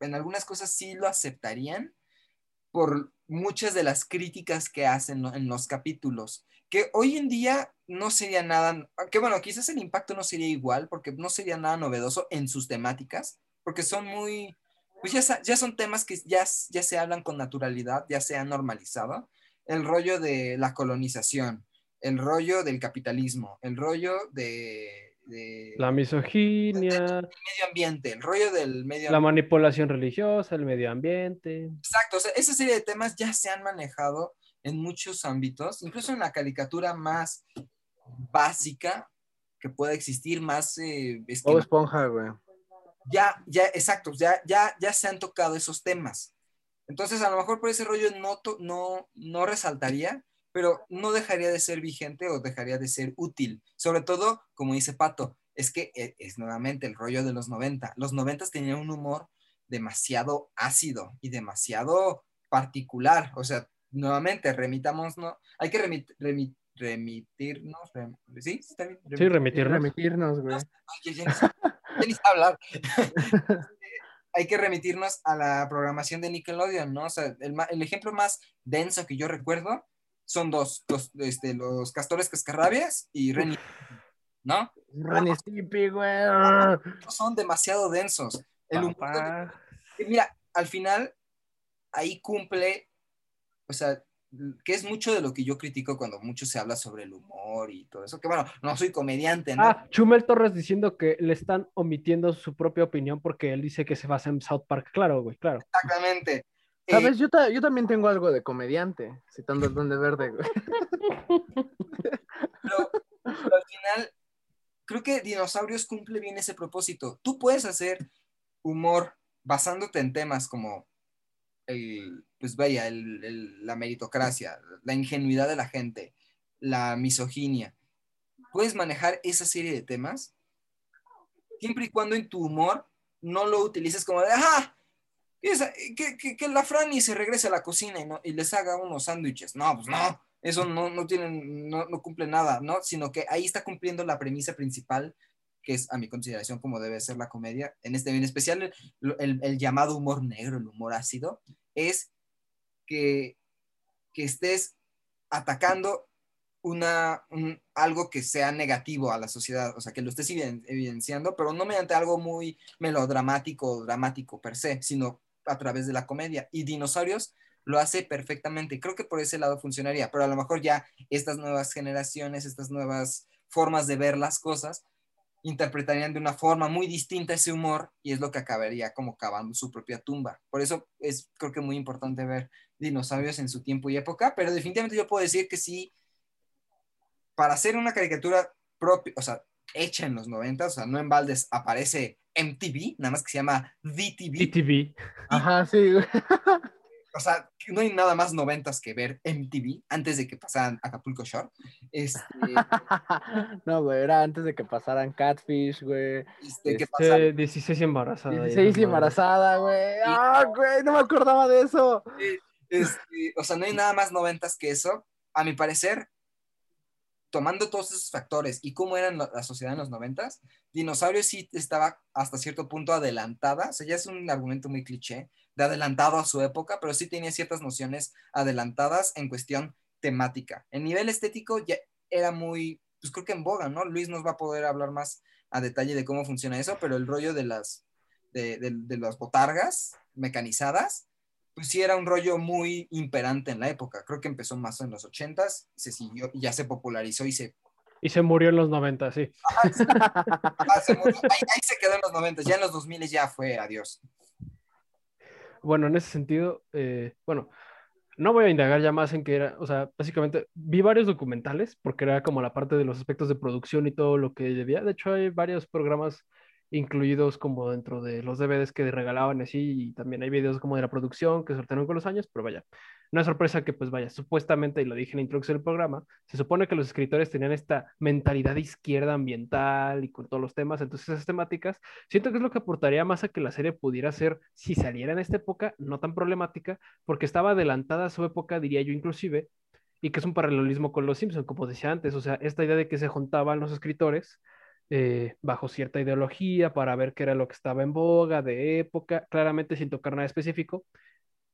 en algunas cosas sí lo aceptarían por muchas de las críticas que hacen en los capítulos, que hoy en día no sería nada, que bueno, quizás el impacto no sería igual, porque no sería nada novedoso en sus temáticas, porque son muy, pues ya, ya son temas que ya, ya se hablan con naturalidad, ya se han normalizado, el rollo de la colonización, el rollo del capitalismo, el rollo de, de La misoginia, medio ambiente, el rollo del medio la manipulación religiosa, el medio ambiente. Exacto, o sea, esa serie de temas ya se han manejado en muchos ámbitos, incluso en la caricatura más básica que pueda existir, más eh, esquema- Esponja, güey. ya, ya, exacto, ya, ya, ya se han tocado esos temas. Entonces, a lo mejor por ese rollo no, to- no, no resaltaría, pero no dejaría de ser vigente o dejaría de ser útil. Sobre todo, como dice Pato, es que eh, es nuevamente el rollo de los 90. Los 90 tenían un humor demasiado ácido y demasiado particular. O sea, nuevamente, remitamos, ¿no? Hay que remit- remit- remitirnos, rem- ¿sí? ¿Está bien? Sí, remitirnos. Remitirnos, güey. Ay, que ya ni sé- ya ni sé hablar. Hay que remitirnos a la programación de Nickelodeon, ¿no? O sea, el, el ejemplo más denso que yo recuerdo son dos, los, este, los castores cascarrabias y Renny, ¿no? Ren Stimpy, güey. Son demasiado densos. El humor de- Mira, al final, ahí cumple, o sea, que es mucho de lo que yo critico cuando mucho se habla sobre el humor y todo eso, que bueno, no soy comediante, ¿no? Ah, Chumel Torres diciendo que le están omitiendo su propia opinión porque él dice que se basa en South Park. Claro, güey, claro. Exactamente. Eh, ¿Sabes? Yo, ta- yo también tengo algo de comediante, citando el Duende Verde, güey. pero, pero al final, creo que Dinosaurios cumple bien ese propósito. Tú puedes hacer humor basándote en temas como el, pues vaya, el- el- la meritocracia, la ingenuidad de la gente, la misoginia. Puedes manejar esa serie de temas siempre y cuando en tu humor no lo utilices como de, ¡ajá! Que, que, que- la Franny se regrese a la cocina y, les haga unos sándwiches. No, pues no, eso no, no, no, no cumple nada, ¿no? Sino que ahí está cumpliendo la premisa principal, que es a mi consideración como debe ser la comedia. En este en especial el, el- llamado humor negro, el humor ácido, es que, que estés atacando una, un- algo que sea negativo a la sociedad, o sea, que lo estés eviden- evidenciando, pero no mediante algo muy melodramático o dramático per se, sino a través de la comedia. Y Dinosaurios lo hace perfectamente. Creo que por ese lado funcionaría, pero a lo mejor ya estas nuevas generaciones, estas nuevas formas de ver las cosas, interpretarían de una forma muy distinta ese humor y es lo que acabaría como cavando su propia tumba. Por eso es creo que muy importante ver dinosaurios en su tiempo y época, pero definitivamente yo puedo decir que sí, para hacer una caricatura propia, o sea, hecha en los 90, o sea, no en baldes, aparece MTV, nada más que se llama DTV. TTV. Ajá, sí, güey. O sea, no hay nada más noventas que ver MTV antes de que pasaran Acapulco Shore. Este, No, güey, era antes de que pasaran Catfish, güey. este, que Este, pasaran Sí, 16 embarazada. y 16 esas madres. embarazada, güey. Ah, güey, no me acordaba de eso. Este, o sea, no hay nada más noventas que eso. A mi parecer, tomando todos esos factores y cómo era la, sociedad en los noventas, Dinosaurios sí estaba hasta cierto punto adelantada. O sea, ya es un argumento muy cliché de adelantado a su época, pero sí tenía ciertas nociones adelantadas en cuestión temática. En nivel estético ya era muy, pues creo que en boga, ¿no? Luis nos va a poder hablar más a detalle de cómo funciona eso, pero el rollo de las, de- de las botargas mecanizadas, pues sí era un rollo muy imperante en la época. Creo que empezó más en los 80s, se siguió y ya se popularizó y se, Y se murió en los 90, sí. ah, se murió. Ahí, ahí se quedó en los 90, ya en los 2000 ya fue adiós. Bueno, en ese sentido, eh, bueno, no voy a indagar ya más en qué era, o sea, básicamente vi varios documentales porque era como la parte de los aspectos de producción y todo lo que debía. De hecho, hay varios programas incluidos como dentro de los DVDs que regalaban así, y también hay videos como de la producción que sortearon con los años, pero vaya, es sorpresa que pues vaya, supuestamente, y lo dije en la introducción del programa, se supone que los escritores tenían esta mentalidad izquierda ambiental y con todos los temas, entonces esas temáticas, siento que es lo que aportaría más a que la serie pudiera ser, si saliera en esta época, no tan problemática, porque estaba adelantada a su época, diría yo inclusive, y que es un paralelismo con los Simpson, como decía antes, o sea, esta idea de que se juntaban los escritores eh, bajo cierta ideología para ver qué era lo que estaba en boga de época, claramente sin tocar nada específico,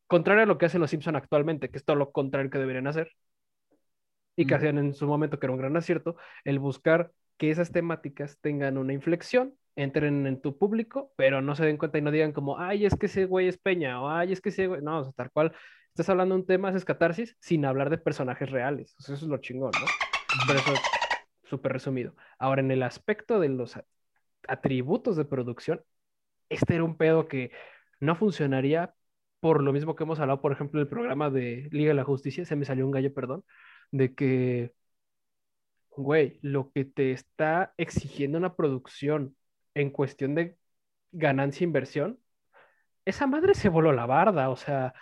contrario a lo que hacen los Simpson actualmente, que es todo lo contrario que deberían hacer, y que hacían en su momento, que era un gran acierto, el buscar que esas temáticas tengan una inflexión, entren en tu público, pero no se den cuenta y no digan como, ay, es que ese güey es Peña, o ay, es que ese güey, no, o sea, tal cual, estás hablando de un tema, es catarsis, sin hablar de personajes reales, o sea, eso es lo chingón, ¿no? Pero eso es súper resumido. Ahora, en el aspecto de los atributos de producción, este era un pedo que no funcionaría por lo mismo que hemos hablado, por ejemplo, el programa de Liga de la Justicia, se me salió un gallo, perdón, de que, güey, lo que te está exigiendo una producción en cuestión de ganancia-inversión, esa madre se voló la barda, o sea,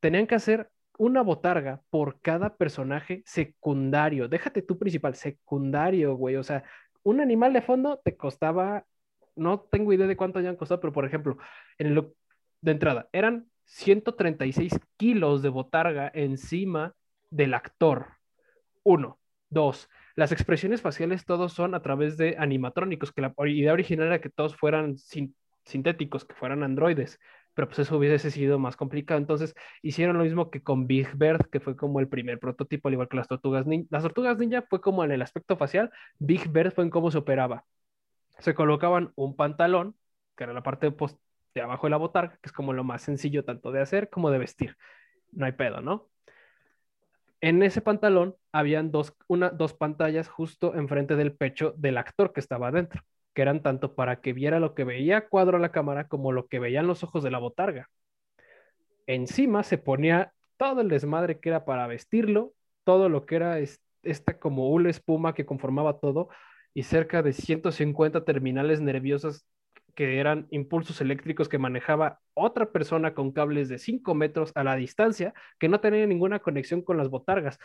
tenían que hacer una botarga por cada personaje secundario, déjate tú principal, secundario, güey, o sea, un animal de fondo te costaba, no tengo idea de cuánto hayan costado, pero por ejemplo, en el, de entrada, eran 136 kilos de botarga encima del actor. Uno. Dos. Las expresiones faciales todos son a través de animatrónicos, que la idea original era que todos fueran sin, sintéticos, que fueran androides, pero pues eso hubiese sido más complicado. Entonces hicieron lo mismo que con Big Bird, que fue como el primer prototipo, al igual que las tortugas ninja. Las tortugas ninja fue como en el aspecto facial, Big Bird fue en cómo se operaba. Se colocaban un pantalón, que era la parte post de abajo de la botarga, que es como lo más sencillo tanto de hacer como de vestir. No hay pedo, ¿no? En ese pantalón habían dos, una, dos pantallas justo enfrente del pecho del actor que estaba adentro, que eran tanto para que viera lo que veía cuadro a la cámara como lo que veían los ojos de la botarga. Encima se ponía todo el desmadre que era para vestirlo, todo lo que era es, esta como hula espuma que conformaba todo y cerca de 150 terminales nerviosas que eran impulsos eléctricos que manejaba otra persona con cables de 5 metros a la distancia que no tenía ninguna conexión con las botargas.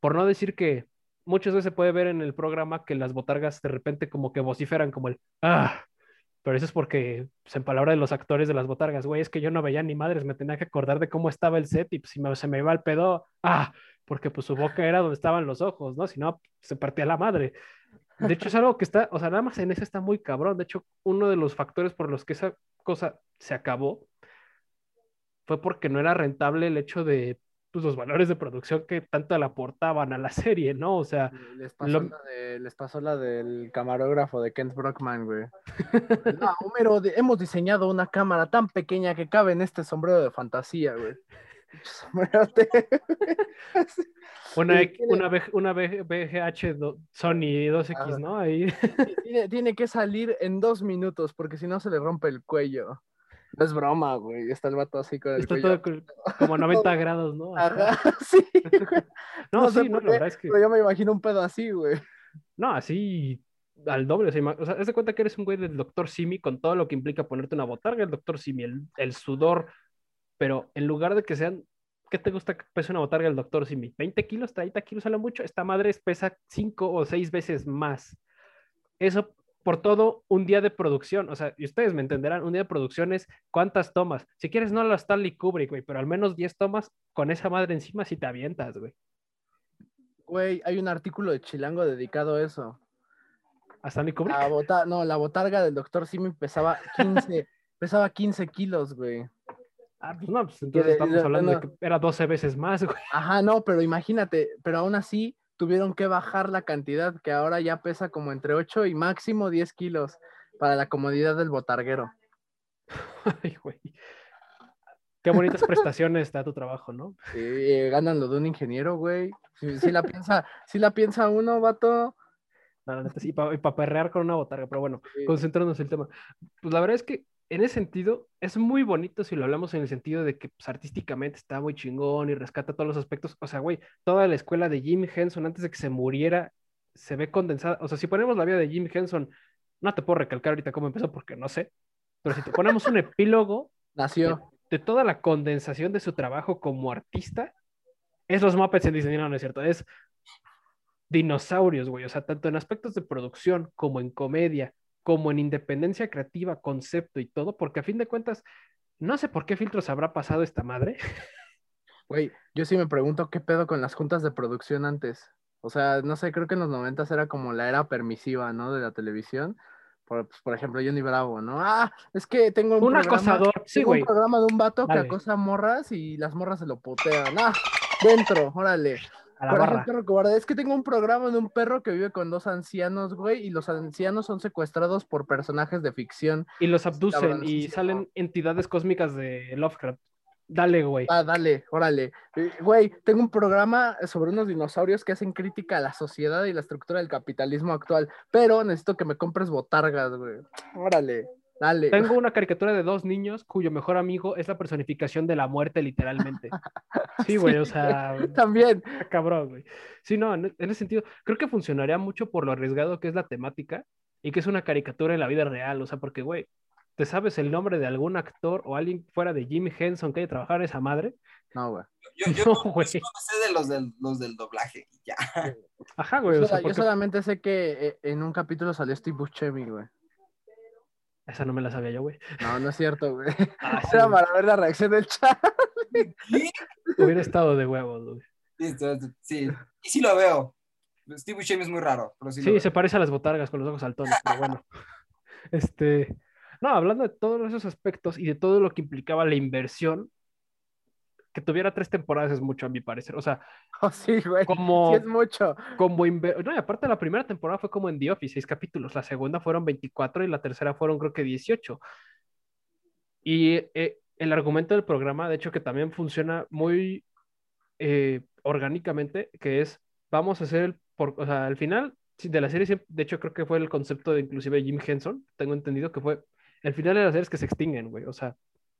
Por no decir que muchas veces se puede ver en el programa que las botargas de repente como que vociferan como el ah, pero eso es porque, pues, en palabra de los actores de las botargas, güey, es que yo no veía ni madres, me tenía que acordar de cómo estaba el set y pues, si me, se me iba el pedo, ah, porque pues su boca era donde estaban los ojos, ¿no? Si no, se partía la madre. De hecho, es algo que está, o sea, nada más en eso está muy cabrón. De hecho, uno de los factores por los que esa cosa se acabó fue porque no era rentable el hecho de pues, los valores de producción que tanto le aportaban a la serie, ¿no? O sea, Les pasó, Lo- la, de- les pasó la del camarógrafo de Kent Brockman, güey. No, Homero, de- hemos diseñado una cámara tan pequeña que cabe en este sombrero de fantasía, güey. Sombrerote. una, una, una VGH do- Sony 2X, Ajá. ¿no? Ahí. tiene, tiene que salir en dos minutos porque si no se le rompe el cuello. No es broma, güey. Está el vato así con el Está todo co- como a 90 grados, ¿no? Ajá, sí. güey. No, no sé sí, no, la verdad es que. Pero yo me imagino un pedo así, güey. No, así al doble. O sea, o sea, haz de cuenta que eres un güey del doctor Simi con todo lo que implica ponerte una botarga, el doctor Simi, el, el sudor. Pero en lugar de que sean. ¿Qué te gusta que pese una botarga del doctor Simi? ¿20 kilos, 30 kilos a lo mucho? Esta madre pesa 5 o 6 veces más. Eso por todo un día de producción. O sea, y ustedes me entenderán, un día de producción es cuántas tomas. Si quieres, no la Stanley Kubrick, güey, pero al menos 10 tomas con esa madre encima si te avientas, güey. Güey, hay un artículo de Chilango dedicado a eso. ¿A Stanley Kubrick? La bota, no, la botarga del doctor Simi pesaba 15, pesaba 15 kilos, güey. Ah, pues no, pues entonces de- estamos de- hablando no. de que era 12 veces más, güey. Ajá, no, pero imagínate, pero aún así tuvieron que bajar la cantidad, que ahora ya pesa como entre 8 y máximo 10 kilos para la comodidad del botarguero. Ay, güey. Qué bonitas prestaciones da tu trabajo, ¿no? Sí, eh, ganan lo de un ingeniero, güey. Si, si la piensa, si la piensa uno, vato. No, neta sí, para perrear con una botarga, pero bueno, Sí. concentrarnos en el tema. Pues la verdad es que en ese sentido es muy bonito si lo hablamos en el sentido de que pues, artísticamente está muy chingón y rescata todos los aspectos. O sea, güey, toda la escuela de Jim Henson antes de que se muriera se ve condensada. O sea, si ponemos la vida de Jim Henson No te puedo recalcar ahorita cómo empezó porque no sé, pero si te ponemos un epílogo Nació. de toda la condensación de su trabajo como artista, es los Muppets en Disney, no, no es cierto, es dinosaurios, güey, o sea, tanto en aspectos de producción como en comedia, como en independencia creativa, concepto y todo, porque a fin de cuentas, no sé por qué filtros habrá pasado esta madre. Güey, yo sí me pregunto qué pedo con las juntas de producción antes. O sea, no sé, creo que en los noventas era como la era permisiva, ¿no? De la televisión. Por, pues, por ejemplo, Johnny Bravo, ¿no? Ah, es que tengo un, Un programa, acosador, sí, tengo un programa de un vato que acosa morras y las morras se lo putean. Ah, dentro, órale. A la Coraje, barra. perro cobarde. Es que tengo un programa de un perro que vive con dos ancianos, güey, y los ancianos son secuestrados por personajes de ficción. Y los abducen cabrón, y sí, salen no. entidades cósmicas de Lovecraft. Dale, güey. Ah, dale, órale. Eh, Güey, tengo un programa sobre unos dinosaurios que hacen crítica a la sociedad y la estructura del capitalismo actual, pero necesito que me compres botargas, güey. Órale, dale. Tengo una caricatura de dos niños cuyo mejor amigo es la personificación de la muerte, literalmente. Sí, güey, o sea, También. Está cabrón, güey. Sí, no, en, ese sentido, creo que funcionaría mucho por lo arriesgado que es la temática y que es una caricatura en la vida real, o sea, porque, güey, ¿te sabes el nombre de algún actor o alguien fuera de Jimmy Henson que haya trabajado en esa madre? No, güey. Yo, yo No, no, güey. solo sé de los del, los del doblaje. y Ya. Ajá, güey, Yo, o sea, yo porque- solamente sé que eh, en un capítulo salió Steve Buscemi, güey. Esa no me la sabía yo, güey. No, no es cierto, güey. Ah, sí, Era güey. para ver la reacción del chat. Hubiera estado de huevos, güey. Listo, sí. Y sí lo veo. Steve Buscemi es muy raro, pero sí, Sí, se parece a las botargas con los ojos saltones, pero bueno. Este, no, hablando de todos esos aspectos y de todo lo que implicaba la inversión, que tuviera tres temporadas es mucho a mi parecer. O sea, Oh, sí, güey. como... Sí, es mucho. como no, y aparte la primera temporada fue como en The Office, seis capítulos, la segunda fueron 24 y la tercera fueron creo que 18. Y eh, el argumento del programa, de hecho, que también funciona muy eh, orgánicamente, que es, vamos a hacer, el por, o sea, al final de la serie, de hecho creo que fue el concepto de inclusive Jim Henson, tengo entendido que fue, el final de las series que se extinguen, güey, o sea,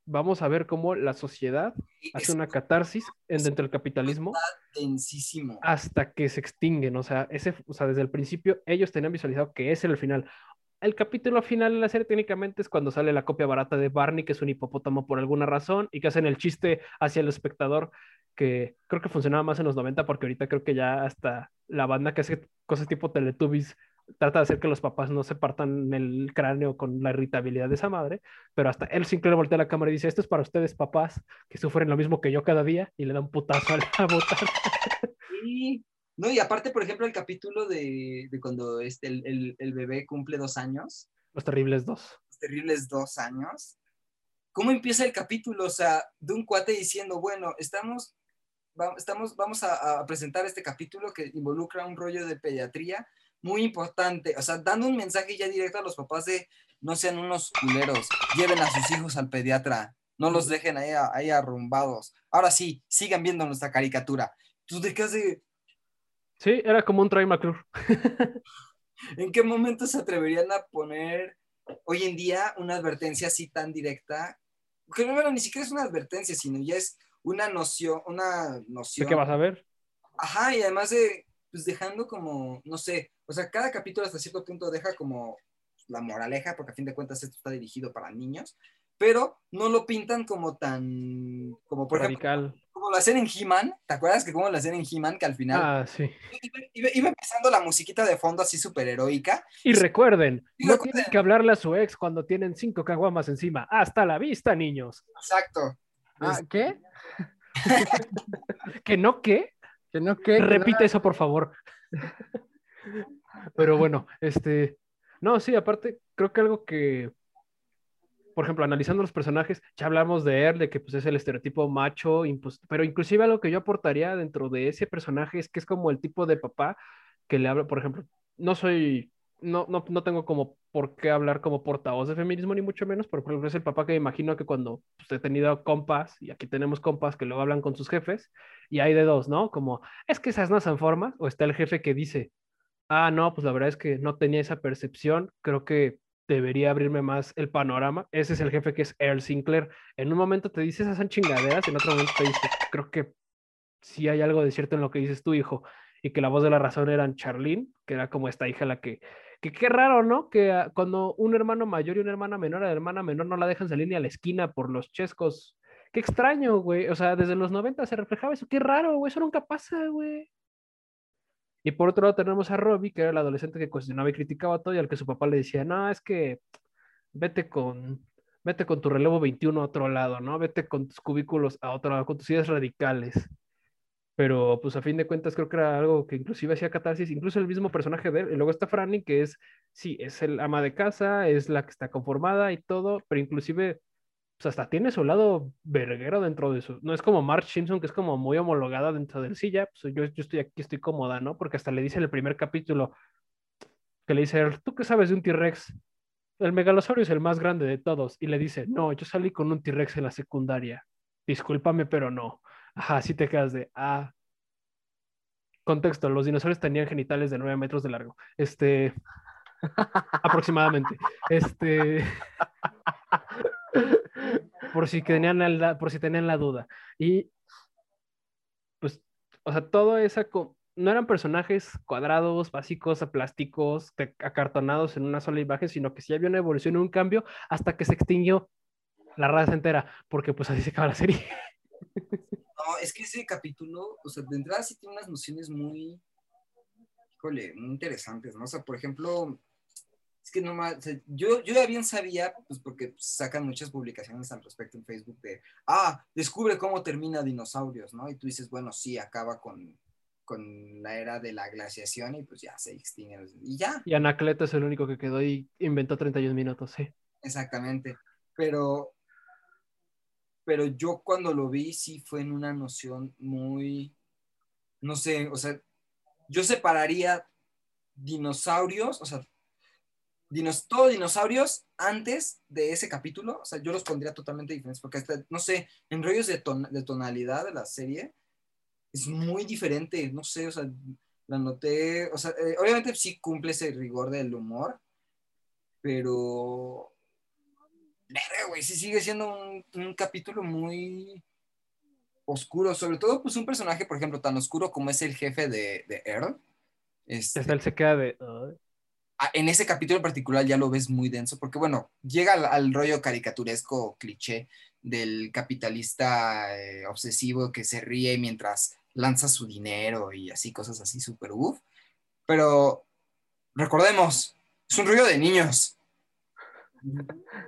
vamos a ver cómo la sociedad hace una catarsis en, dentro del capitalismo densísimo. hasta que se extinguen. O sea, ese, o sea, desde el principio ellos tenían visualizado que ese era el final. El capítulo final de la serie técnicamente es cuando sale la copia barata de Barney, que es un hipopótamo por alguna razón, y que hacen el chiste hacia el espectador, que creo que funcionaba más en los 90, porque ahorita creo que ya hasta la banda que hace cosas tipo Teletubbies trata de hacer que los papás no se partan el cráneo con la irritabilidad de esa madre, pero hasta él Sinclair voltea la cámara y dice, esto es para ustedes papás que sufren lo mismo que yo cada día, y le da un putazo a la botarga. Sí. No, y aparte, por ejemplo, el capítulo de, de cuando este, el, el- el bebé cumple dos años, Los terribles dos. los terribles dos años. ¿Cómo empieza el capítulo? O sea, de un cuate diciendo, bueno, estamos, va- estamos, vamos a, a presentar este capítulo que involucra un rollo de pediatría muy importante. O sea, dando un mensaje ya directo a los papás de no sean unos culeros, lleven a sus hijos al pediatra, no los dejen ahí, ahí arrumbados. Ahora sí, sigan viendo nuestra caricatura. ¿Tú de qué hace? Sí, era como un Troy McClure. ¿En qué momento se atreverían a poner hoy en día una advertencia así tan directa? Que bueno, ni siquiera es una advertencia, sino ya es una noción, una ¿De noción. qué vas a ver? Ajá, y además de, pues dejando como, no sé, o sea, cada capítulo hasta cierto punto deja como la moraleja, porque a fin de cuentas esto está dirigido para niños, pero no lo pintan como tan, como por ejemplo, Radical. como lo hacen en He-Man, ¿te acuerdas que como lo hacen en He-Man, que al final Ah, sí. iba, iba- iba empezando la musiquita de fondo así súper heroica, Y recuerden, Y no recuerden. tienen que hablarle a su ex cuando tienen cinco caguamas encima. Hasta la vista, niños. exacto. Ah, ¿qué? ¿Que no qué? ¿Que no qué? ¿Que no- Repite eso, por favor. Pero bueno, este. No, sí, aparte, creo que algo que. Por ejemplo, analizando los personajes, ya hablamos de él, de que pues, es el estereotipo macho, pero inclusive algo que yo aportaría dentro de ese personaje es que es como el tipo de papá que le habla, por ejemplo, no soy, no, no, no tengo como por qué hablar como portavoz de feminismo, ni mucho menos, pero por ejemplo es el papá que me imagino que cuando pues, he tenido compas, y aquí tenemos compas que luego hablan con sus jefes, y hay de dos, ¿no? Como, es que esas no son formas, o está el jefe que dice, ah, no, pues la verdad es que no tenía esa percepción, creo que debería abrirme más el panorama. Ese es el jefe que es Earl Sinclair. En un momento te dice esas chingaderas, en otro momento te dice, creo que sí hay algo de cierto en lo que dices tú, hijo, y que la voz de la razón eran Charlene, que era como esta hija la que Que qué raro, ¿no? Que ah, cuando un hermano mayor y una hermana menor, a la hermana menor no la dejan salir ni a la esquina por los chescos. Qué extraño, güey. O sea, desde los 90 se reflejaba eso. Qué raro, güey. Eso nunca pasa, güey. Y por otro lado tenemos a Robbie, que era el adolescente que cuestionaba y criticaba todo y al que su papá le decía, no, es que vete con, vete con tu relevo 21 a otro lado, ¿no? Vete con tus cubículos a otro lado, con tus ideas radicales. Pero pues a fin de cuentas creo que era algo que inclusive hacía catarsis, incluso el mismo personaje de él. Y luego está Franny, que es, sí, es el ama de casa, es la que está conformada y todo, pero inclusive pues hasta tiene su lado verguero dentro de eso. No es como Marge Simpson, que es como muy homologada dentro del silla. Pues yo, yo estoy aquí, estoy cómoda, ¿no? Porque hasta le dice en el primer capítulo que le dice, ¿tú qué sabes de un T-Rex? El megalosaurio es el más grande de todos. Y le dice, no, yo salí con un T-Rex en la secundaria. Discúlpame, pero no. Ajá, así te quedas de, ah. Contexto, los dinosaurios tenían genitales de 9 metros de largo. Este, aproximadamente. Este, por si tenían la, por si tenían la duda. Y pues, o sea, todo esa no eran personajes cuadrados, básicos, plásticos, acartonados en una sola imagen, sino que sí había una evolución, un cambio hasta que se extinguió la raza entera, porque pues así se acaba la serie. No, es que ese capítulo, o sea, de entrada sí tiene unas nociones muy, híjole, muy interesantes, ¿no? O sea, por ejemplo, es que no más, o sea, yo, yo ya bien sabía, pues porque sacan muchas publicaciones al respecto en Facebook de, ah, descubre cómo termina dinosaurios, ¿no? Y tú dices, bueno, sí, acaba con, con la era de la glaciación y pues ya se extingue. Y ya, Y Anacleto es el único que quedó y inventó 31 minutos, sí. Exactamente. Pero, pero yo cuando lo vi sí fue en una noción muy, no sé, o sea, yo separaría dinosaurios, o sea, dinos, todos dinosaurios antes de ese capítulo, o sea, yo los pondría totalmente diferentes, porque hasta, no sé, en rollos de, ton- de tonalidad de la serie es muy diferente, no sé, o sea, la noté, o sea, eh, obviamente sí cumple ese rigor del humor, pero güey, sí sigue siendo un, capítulo muy oscuro, sobre todo pues un personaje, por ejemplo, tan oscuro como es el jefe de, de Earl. Este, Hasta él se queda de. En ese capítulo en particular ya lo ves muy denso, porque bueno, llega al, al rollo caricaturesco cliché del capitalista eh, obsesivo que se ríe mientras lanza su dinero y así, cosas así, súper uff. Pero recordemos, es un rollo de niños.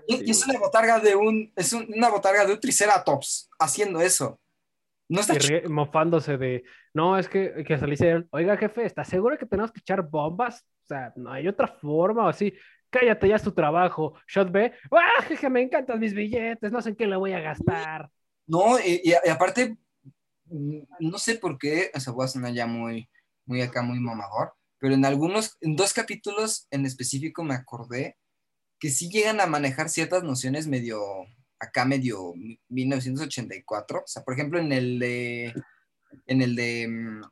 Y, y es una botarga de un, es un- una botarga de un triceratops haciendo eso. No está mofándose de. No, es que, que dice, oiga, jefe, ¿estás seguro que tenemos que echar bombas? Sea, no hay otra forma o así. Cállate, ya es tu trabajo. Shot B, ¡ah, jeje, me encantan mis billetes! No sé en qué le voy a gastar. No, y aparte, mm, no sé por qué, o sea, voy a sonar ya muy, muy acá, muy mamador, pero en algunos, en dos capítulos en específico me acordé que sí llegan a manejar ciertas nociones medio, acá medio 1984, o sea, por ejemplo, en el de, en el de, mm,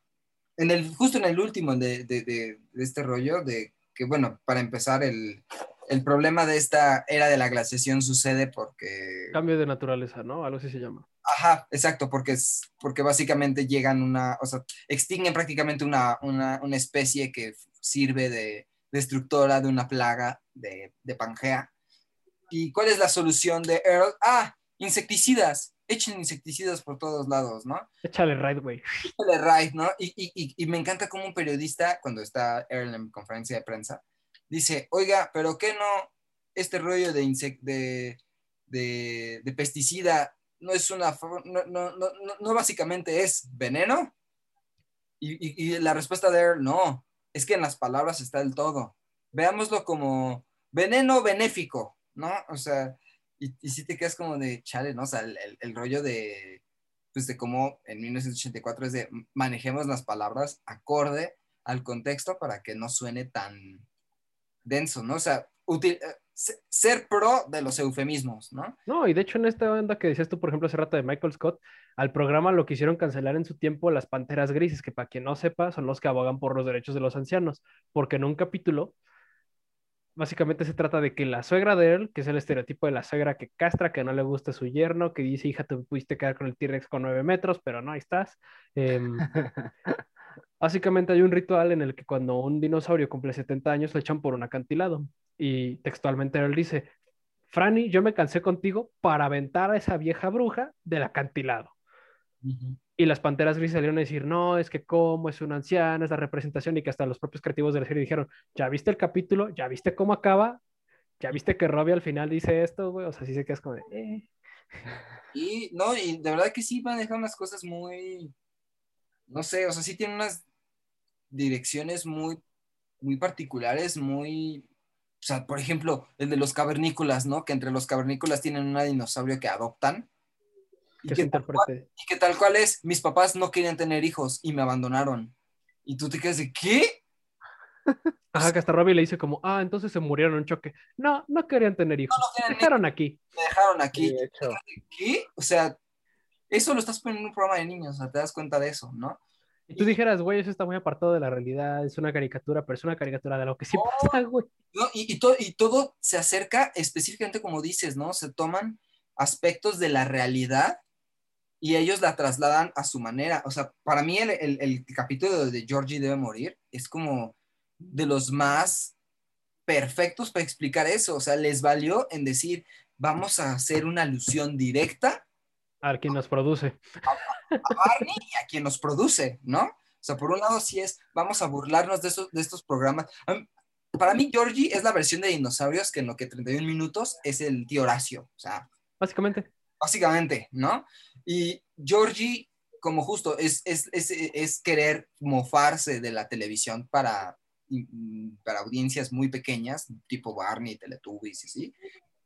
en el, justo en el último de, de, de- de este rollo, de que, bueno, para empezar, el, el problema de esta era de la glaciación sucede porque... Cambio de naturaleza, ¿no? Algo así se llama. Ajá, exacto, porque, es, porque básicamente llegan una, o sea, extinguen prácticamente una, una, una especie que sirve de destructora de una plaga de, de Pangea. ¿Y cuál es la solución de Earl? Ah, insecticidas. Echen insecticidas por todos lados, ¿no? Échale right, güey. Híjole, right, ¿no? Y, y, y, y me encanta como un periodista, cuando está en conferencia de prensa, dice, oiga, pero ¿qué no este rollo de, insec- de, de, de pesticida no es una, no, no, no, no, no básicamente es veneno? Y, y, la respuesta de Earl, no, es que en las palabras está el todo. Veámoslo como veneno benéfico, ¿no? O sea, y, y si te quedas como de chale, ¿no? O sea, el, el- el rollo de, pues de cómo en 1984 es de manejemos las palabras acorde al contexto para que no suene tan denso, ¿no? O sea, util- eh, se- ser pro de los eufemismos, ¿no? No, y de hecho en esta onda que decías tú, por ejemplo, hace rato de Michael Scott, al programa lo quisieron cancelar en su tiempo las Panteras Grises, que para quien no sepa, son los que abogan por los derechos de los ancianos, porque en un capítulo, básicamente se trata de que la suegra de él, que es el estereotipo de la suegra que castra, que no le gusta su yerno, que dice, hija, te pudiste quedar con el T-Rex con nueve metros, pero no, ahí estás. Em, Básicamente hay un ritual en el que cuando un dinosaurio cumple 70 años lo echan por un acantilado. Y textualmente él dice, Franny, yo me cansé contigo para aventar a esa vieja bruja del acantilado. Y las panteras grises salieron a decir, no, es que cómo es una anciana, es la representación, y que hasta los propios creativos de la serie dijeron, ¿ya viste el capítulo? ¿Ya viste cómo acaba? ¿Ya viste que Robbie al final dice esto, güey? O sea, sí se quedas como de, eh. Y no, y de verdad que sí maneja unas cosas muy, no sé, o sea, sí tiene unas direcciones muy, muy particulares, muy, o sea, por ejemplo, el de los cavernícolas, ¿no? Que entre los cavernícolas tienen una dinosaurio que adoptan. Y que tal cual, y que tal cual es, mis papás no querían tener hijos y me abandonaron. Y tú te quedas de, ¿qué? Ajá, que hasta Robbie le dice como, ah, entonces se murieron en un choque. No, no querían tener hijos. no querían Dejaron aquí. Me dejaron aquí. De hecho. ¿Qué? O sea, eso lo estás poniendo en un programa de niños, o sea, te das cuenta de eso, ¿no? Y tú dijeras, güey, eso está muy apartado de la realidad, es una caricatura, pero es una caricatura de lo que sí pasa, güey. ¿no? Y, y, to- y todo se acerca específicamente como dices, ¿no? Se toman aspectos de la realidad y ellos la trasladan a su manera. O sea, para mí el, el- el capítulo de Georgie debe morir es como de los más perfectos para explicar eso. O sea, les valió en decir, vamos a hacer una alusión directa A ver quién nos produce. a Barney y a quien nos produce, ¿no? O sea, por un lado sí es, vamos a burlarnos de, esos, de estos programas. Mí- Para mí, Georgie es la versión de dinosaurios que en lo que 31 minutos es el tío Horacio. O sea, Básicamente. Básicamente, ¿no? Y Georgie, como justo, es, es, es, es querer mofarse de la televisión para, mm, para audiencias muy pequeñas, tipo Barney, Teletubbies y así.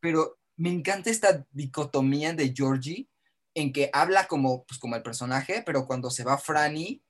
Pero me encanta esta dicotomía de Georgie en que habla como, pues, como el personaje, pero cuando se va Franny,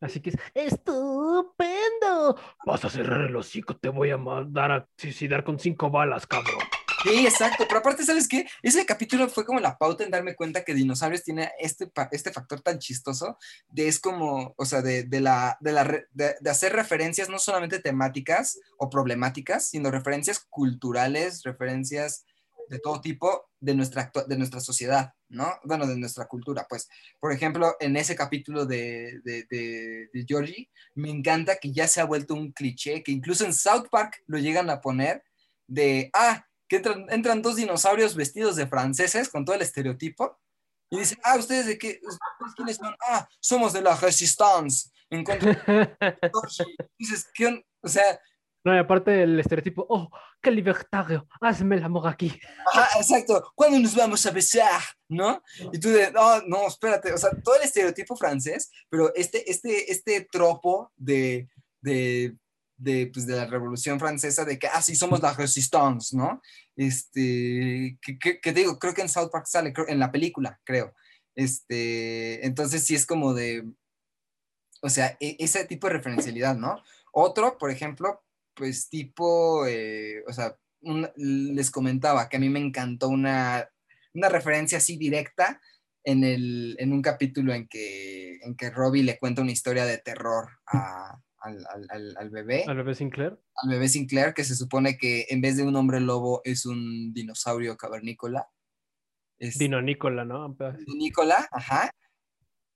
Así que es estupendo. Vas a cerrar el hocico, te voy a mandar a suicidar con cinco balas, cabrón. Sí, exacto, pero aparte, ¿sabes qué? Ese capítulo fue como la pauta en darme cuenta que Dinosaurios tiene este, este factor tan chistoso de es como, o sea, de, de la, de, la de, hacer referencias no solamente temáticas o problemáticas, sino referencias culturales, referencias de todo tipo de nuestra, de nuestra sociedad, ¿no? Bueno, de nuestra cultura, pues. Por ejemplo, en ese capítulo de, de, de, de Georgie, me encanta que ya se ha vuelto un cliché, que incluso en South Park lo llegan a poner de, ah, que entran, entran dos dinosaurios vestidos de franceses con todo el estereotipo y dicen, ah, ¿ustedes de qué? ¿Ustedes quiénes son? Ah, somos de la Resistance. En contra de. Dices, ¿qué on-?" O sea, No, y aparte el estereotipo, oh, qué libertario, hazme el amor aquí. Ajá, exacto. ¿Cuándo nos vamos a besar? ¿No? Y tú de, no, no, espérate. O sea, todo el estereotipo francés, pero este, este, este tropo de, de, de, pues, de la Revolución Francesa, de que, ah, sí, somos la Resistance, ¿no? Este, que, que- que te digo, creo que en South Park sale, creo- en la película, creo. Este, entonces sí es como de, o sea, e- ese tipo de referencialidad, ¿no? Otro, por ejemplo, pues tipo, eh, o sea, un- les comentaba que a mí me encantó una, una referencia así directa en, el, en un capítulo en que, en que Robbie le cuenta una historia de terror a- al, al- al- al bebé, Al bebé Sinclair. al bebé Sinclair, que se supone que en vez de un hombre lobo es un dinosaurio cavernícola. Es- Dino Nicola, ¿no? Nicola, ajá.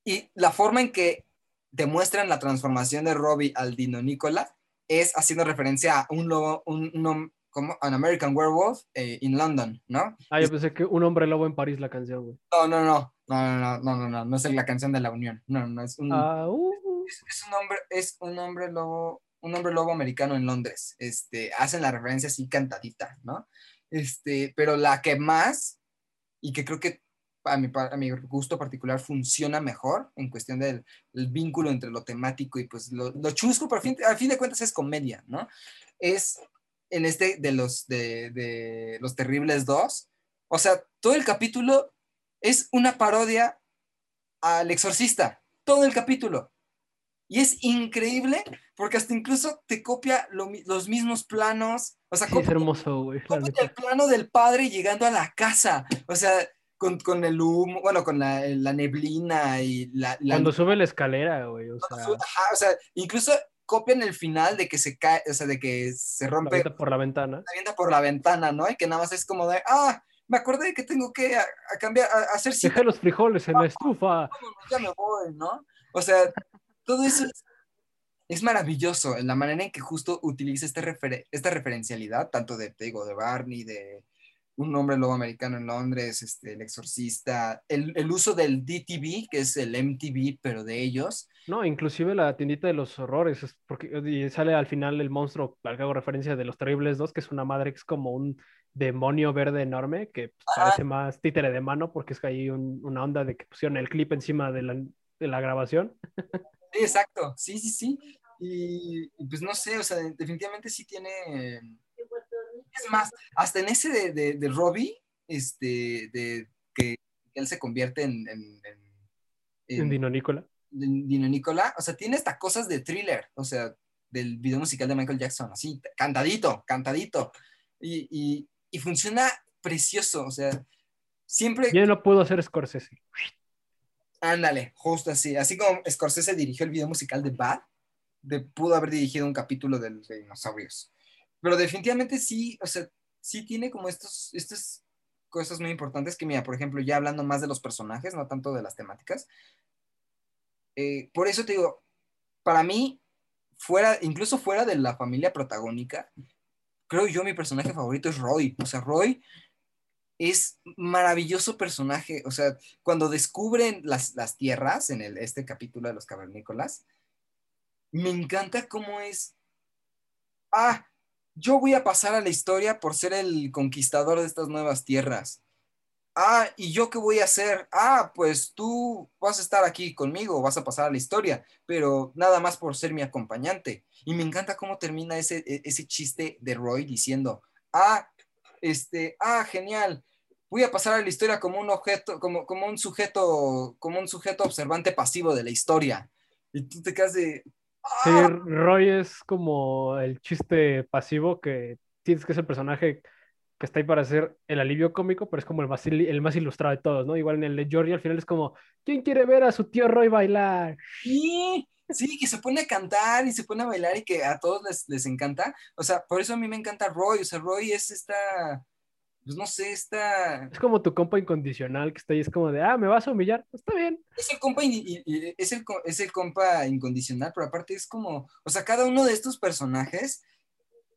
Y la forma en que demuestran la transformación de Robbie al Dino Nicola es haciendo referencia a un lobo, un, un como An American Werewolf eh, in London, ¿no? Ah, yo pensé que un hombre lobo en París la canción, güey. No, no, no, no, no, no, no, no, no, no es la canción de la Unión, no, no, es un, Ah, uh, es, un hombre, es un hombre lobo, un hombre lobo americano en Londres. Este, hacen la referencia así cantadita, ¿no? Este, pero la que más, y que creo que a mi, a mi gusto particular funciona mejor en cuestión del el vínculo entre lo temático y pues lo, lo chusco, pero a fin, fin de cuentas es comedia, ¿no? Es en este de los, de, de los Terribles 2. O sea, todo el capítulo es una parodia al exorcista, todo el capítulo. Y es increíble porque hasta incluso te copia lo los mismos planos. O sea, sí, es copia, hermoso, güey. la copia el plano del padre llegando a la casa. O sea, con, con el humo, bueno, con la, la neblina y la... la Cuando sube la escalera, güey. O sea, sube- ajá, o sea, incluso copian el final de que se cae, o sea, de que se la rompe, avienta por la ventana. avienta por la ventana, ¿no? Y que nada más es como de, ah, me acordé de que tengo que a, a cambiar, a, hacer Deja los frijoles en la estufa. ya me voy, ¿no? O sea, todo eso es es maravilloso en la manera en que justo utiliza este referen- esta referencialidad, tanto de, te digo, de Barney, de un hombre lobo americano en Londres, este, el exorcista, el, el uso del DTV, que es el MTV, pero de ellos. No, inclusive la tiendita de los horrores, es porque y sale al final el monstruo, al que hago referencia de los Terribles 2, que es una madre que es como un demonio verde enorme, que pues, parece más títere de mano, porque es que hay un- una onda de que pusieron el clip encima de la, de la grabación. Sí, exacto, sí, sí, sí. Y, y pues no sé, o sea, definitivamente sí tiene... Es más, hasta en ese de, de, de Robbie, este, de que él se convierte en... en, en- En en- Dino Nicola. de Dino Nicola, o sea, tiene hasta cosas de thriller, o sea, del video musical de Michael Jackson, así, cantadito, cantadito. Y, y, y funciona precioso, o sea, siempre, ¿Quién lo pudo hacer Scorsese? Ándale, justo así, así como Scorsese dirigió el video musical de Bad, de, pudo haber dirigido un capítulo de, dinosaurios. Pero definitivamente sí, o sea, sí tiene como estos, estas cosas muy importantes que, mira, por ejemplo, ya hablando más de los personajes, no tanto de las temáticas, eh, por eso te digo, para mí, fuera, incluso fuera de la familia protagónica, creo yo mi personaje favorito es Roy. O sea, Roy es maravilloso personaje. O sea, cuando descubren las, las tierras en el, este capítulo de los cavernícolas, me encanta cómo es. Ah, yo voy a pasar a la historia por ser el conquistador de estas nuevas tierras. Ah, ¿y yo qué voy a hacer? Ah, pues tú vas a estar aquí conmigo, vas a pasar a la historia, pero nada más por ser mi acompañante. Y me encanta cómo termina ese, e- ese chiste de Roy diciendo, ah, este, ah, genial, voy a pasar a la historia como un objeto, como, como un sujeto, como un sujeto observante pasivo de la historia. Y tú te quedas de, Sí, ah, Roy es como el chiste pasivo que tienes que ser el personaje que está ahí para ser el alivio cómico, pero es como el más, el más ilustrado de todos, ¿no? Igual en el de Georgie al final es como, ¿quién quiere ver a su tío Roy bailar? Sí, sí, que se pone a cantar y se pone a bailar y que a todos les, les encanta. O sea, por eso a mí me encanta Roy. O sea, Roy es esta, pues no sé, esta... Es como tu compa incondicional que está ahí, es como de, ah, ¿me vas a humillar? Está bien. Es el compa, y- y- es el, es el compa incondicional, pero aparte es como, o sea, cada uno de estos personajes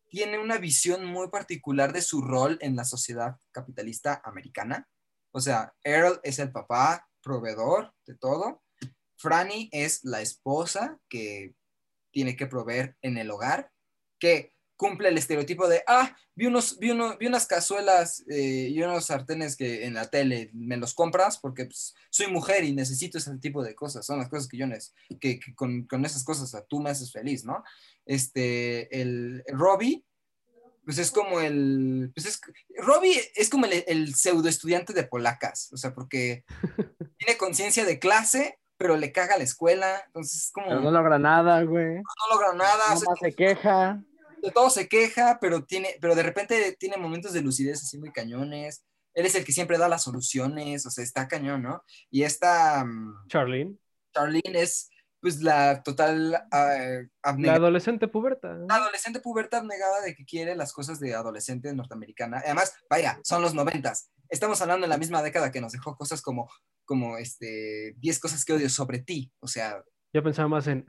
tiene una visión muy particular de su rol en la sociedad capitalista americana. O sea, Earl es el papá, proveedor de todo. Franny es la esposa que tiene que proveer en el hogar, que cumple el estereotipo de, ah, vi, unos, vi, uno- vi unas cazuelas eh, y unos sartenes que en la tele me los compras porque pues, soy mujer y necesito ese tipo de cosas. Son las cosas que yo necesito, que, que con, con esas cosas o sea, tú me haces feliz, ¿no? Este, el, el Robbie, pues es como el, pues es, Robbie es como el, el pseudo estudiante de polacas, o sea, porque tiene conciencia de clase, pero le caga la escuela, entonces es como, Pero no, no logra nada, güey. logra nada, o sea, Nada más se queja. de todo se queja, pero tiene, pero de repente tiene momentos de lucidez así muy cañones. Él es el que siempre da las soluciones, o sea, está cañón, ¿no? Y esta mm, Charlene, Charlene es pues la total ah, la abnegada, adolescente puberta. ¿no? adolescente puberta abnegada de que quiere las cosas de adolescente norteamericana. Además, vaya, son los noventas. Estamos hablando en la misma década que nos dejó cosas como, como este, 10 cosas que odio sobre ti. O sea, Yo pensaba más en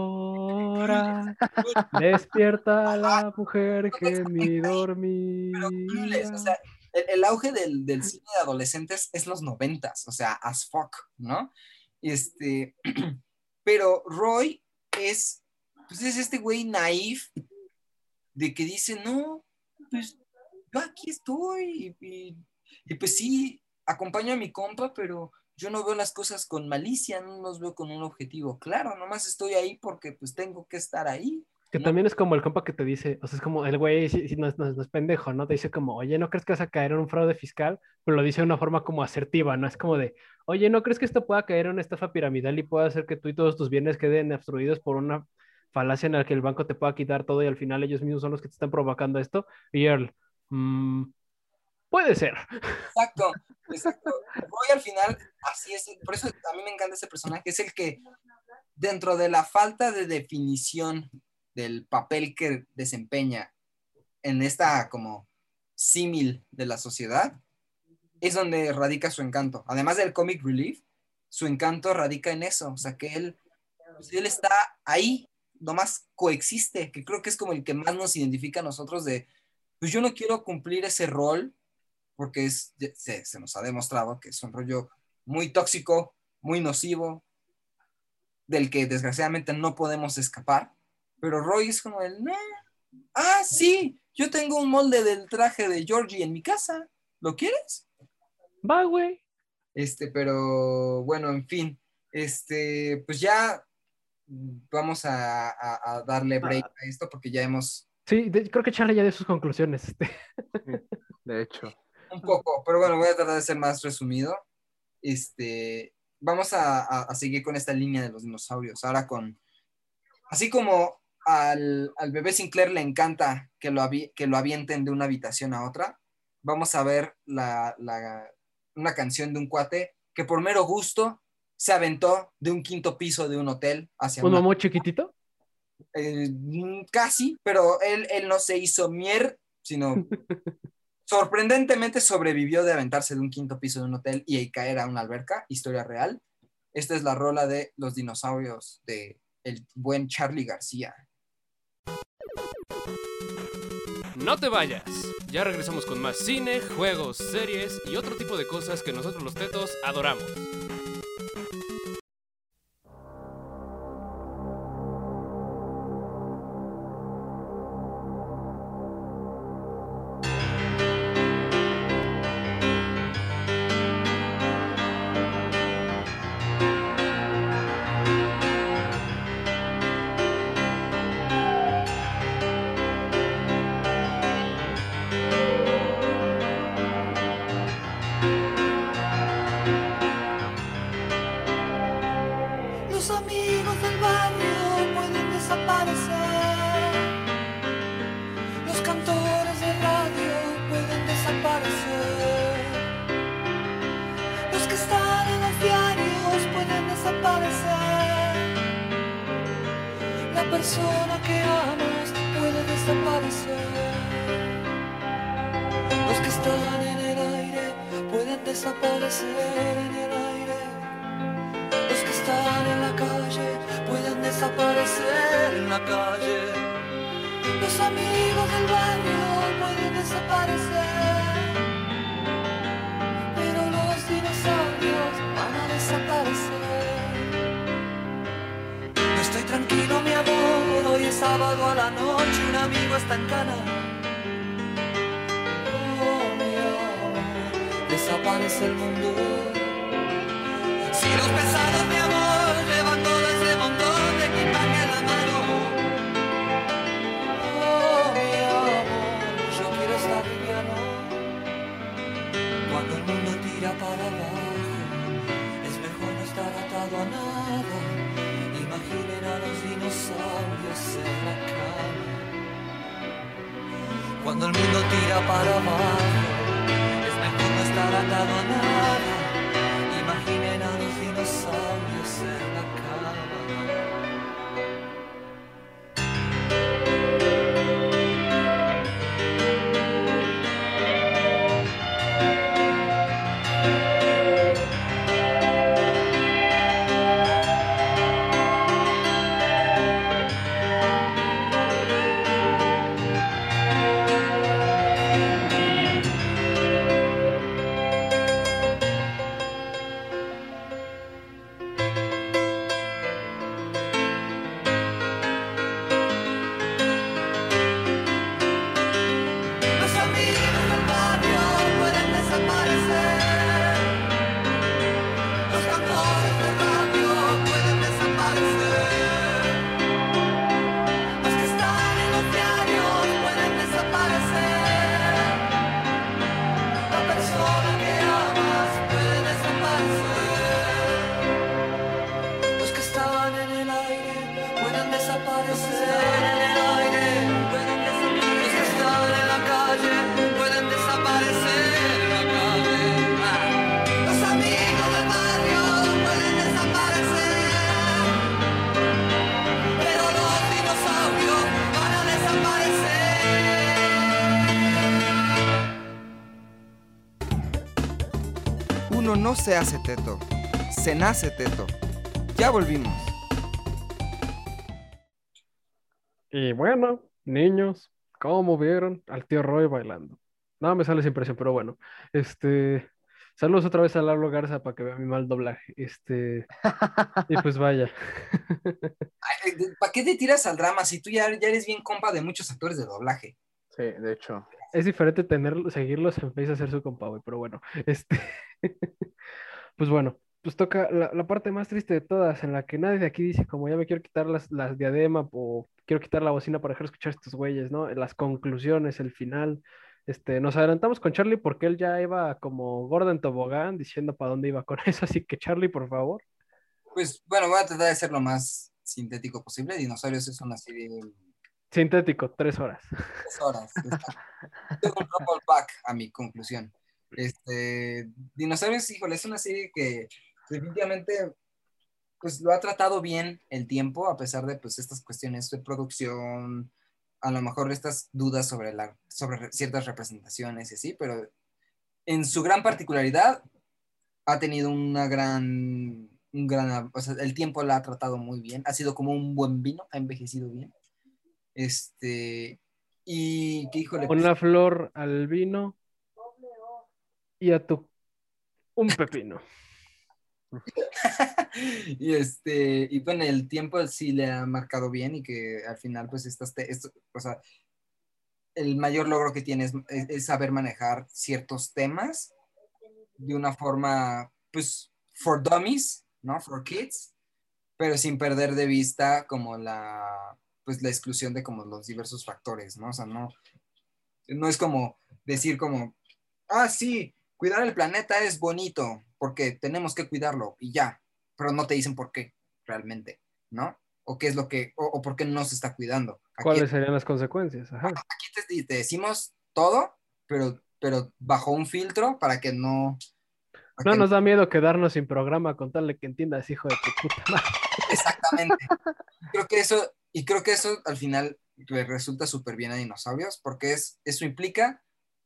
ahora despierta la mujer que mi pero dormía. Clueless, o sea, el, el auge del, del cine de adolescentes es los noventas, o sea, as fuck, ¿no? Este, pero Roy es, pues es este güey naif de que dice, no, pues yo aquí estoy y, y- y pues sí, acompaño a mi compa, pero yo no veo las cosas con malicia, no los veo con un objetivo claro, nomás estoy ahí porque pues tengo que estar ahí. Que ¿no? también es como el compa que te dice, o sea, es como el güey, sí, sí, no, es, no es- no es pendejo, ¿no? Te dice como, oye, ¿no crees que vas a caer en un fraude fiscal? Pero lo dice de una forma como asertiva, ¿no? Es como de, oye, ¿no crees que esto pueda caer en una estafa piramidal y pueda hacer que tú y todos tus bienes queden obstruidos por una falacia en la que el banco te pueda quitar todo y al final ellos mismos son los que te están provocando esto? Y Earl, "Mm, puede ser. Exacto, exacto. Roy al final, así es, por eso a mí me encanta ese personaje, es el que dentro de la falta de definición del papel que desempeña en esta como símil de la sociedad, es donde radica su encanto. Además del comic relief, su encanto radica en eso, o sea que él, pues, él está ahí nomás coexiste, que creo que es como el que más nos identifica a nosotros de, pues yo no quiero cumplir ese rol, porque es, se, se nos ha demostrado que es un rollo muy tóxico, muy nocivo, del que desgraciadamente no podemos escapar, pero Roy es como el, "Nah, ah, sí, yo tengo un molde del traje de Georgie en mi casa, ¿lo quieres? Va, güey. Este, pero bueno, en fin, este, pues ya vamos a, a- a darle break a esto porque ya hemos Sí, de- creo que Charlie ya dio sus conclusiones. este. De hecho. Un poco, pero bueno, voy a tratar de ser más resumido. Este, vamos a, a- a seguir con esta línea de los dinosaurios. Ahora con, así como al, al bebé Sinclair le encanta que lo, que lo avienten de una habitación a otra, vamos a ver la, la- una canción de un cuate que por mero gusto se aventó de un quinto piso de un hotel hacia ¿Un una mamón chiquitito? eh, mm, casi, pero él, él no se hizo mier, sino sorprendentemente sobrevivió de aventarse de un quinto piso de un hotel y caer a una alberca, historia real. Esta es la rola de los dinosaurios de el buen Charlie García. No te vayas. Ya regresamos con más cine, juegos, series y otro tipo de cosas que nosotros los tetos adoramos. No se hace teto, se nace teto. Ya volvimos. Y bueno, niños, ¿cómo vieron al tío Roy bailando? No me sale esa impresión, pero bueno. Este, saludos otra vez a Lalo Garza para que vea mi mal doblaje. Este, y pues vaya. ¿Para qué te tiras al drama si tú ya, ya eres bien compa de muchos actores de doblaje? Sí, de hecho. Es diferente tener, seguirlos en Face a hacer su compa, güey, pero bueno. Este, pues bueno, pues toca la, la parte más triste de todas, en la que nadie de aquí dice como ya me quiero quitar las, las diademas o quiero quitar la bocina para dejar de escuchar estos güeyes, ¿no? Las conclusiones, el final. Este, nos adelantamos con Charlie porque él ya iba como gordo en tobogán diciendo para dónde iba con eso, así que Charlie, por favor. Pues bueno, voy a tratar de ser lo más sintético posible. Dinosaurios es una serie Sintético, tres horas. tres horas. Tengo un back a mi conclusión. Este, Dinosaurios, híjole, es una serie que definitivamente pues lo ha tratado bien el tiempo, a pesar de pues estas cuestiones de producción, a lo mejor estas dudas sobre, la, sobre re- ciertas representaciones y así, pero en su gran particularidad ha tenido una gran, un gran, o sea, el tiempo la ha tratado muy bien, ha sido como un buen vino, ha envejecido bien. Este, y híjole, pues, Una flor al vino y a tu un pepino. y este, y bueno, el tiempo sí le ha marcado bien y que al final, pues, estas, esto, o sea, el mayor logro que tiene es- es saber manejar ciertos temas de una forma, pues, for dummies, ¿no? For kids, pero sin perder de vista como la, pues, la exclusión de como los diversos factores, ¿no? O sea, no, no es como decir como, ah, sí, cuidar el planeta es bonito porque tenemos que cuidarlo y ya, pero no te dicen por qué realmente, ¿no? O qué es lo que, o, o por qué no se está cuidando. Aquí, ¿Cuáles serían las consecuencias? Ajá. aquí te, te decimos todo, pero, pero bajo un filtro para que no... para No que nos da miedo quedarnos sin programa con tal de que entiendas, hijo de tu puta madre. Exactamente. creo que eso, y creo que eso al final le resulta súper bien a Dinosaurios, porque es, eso implica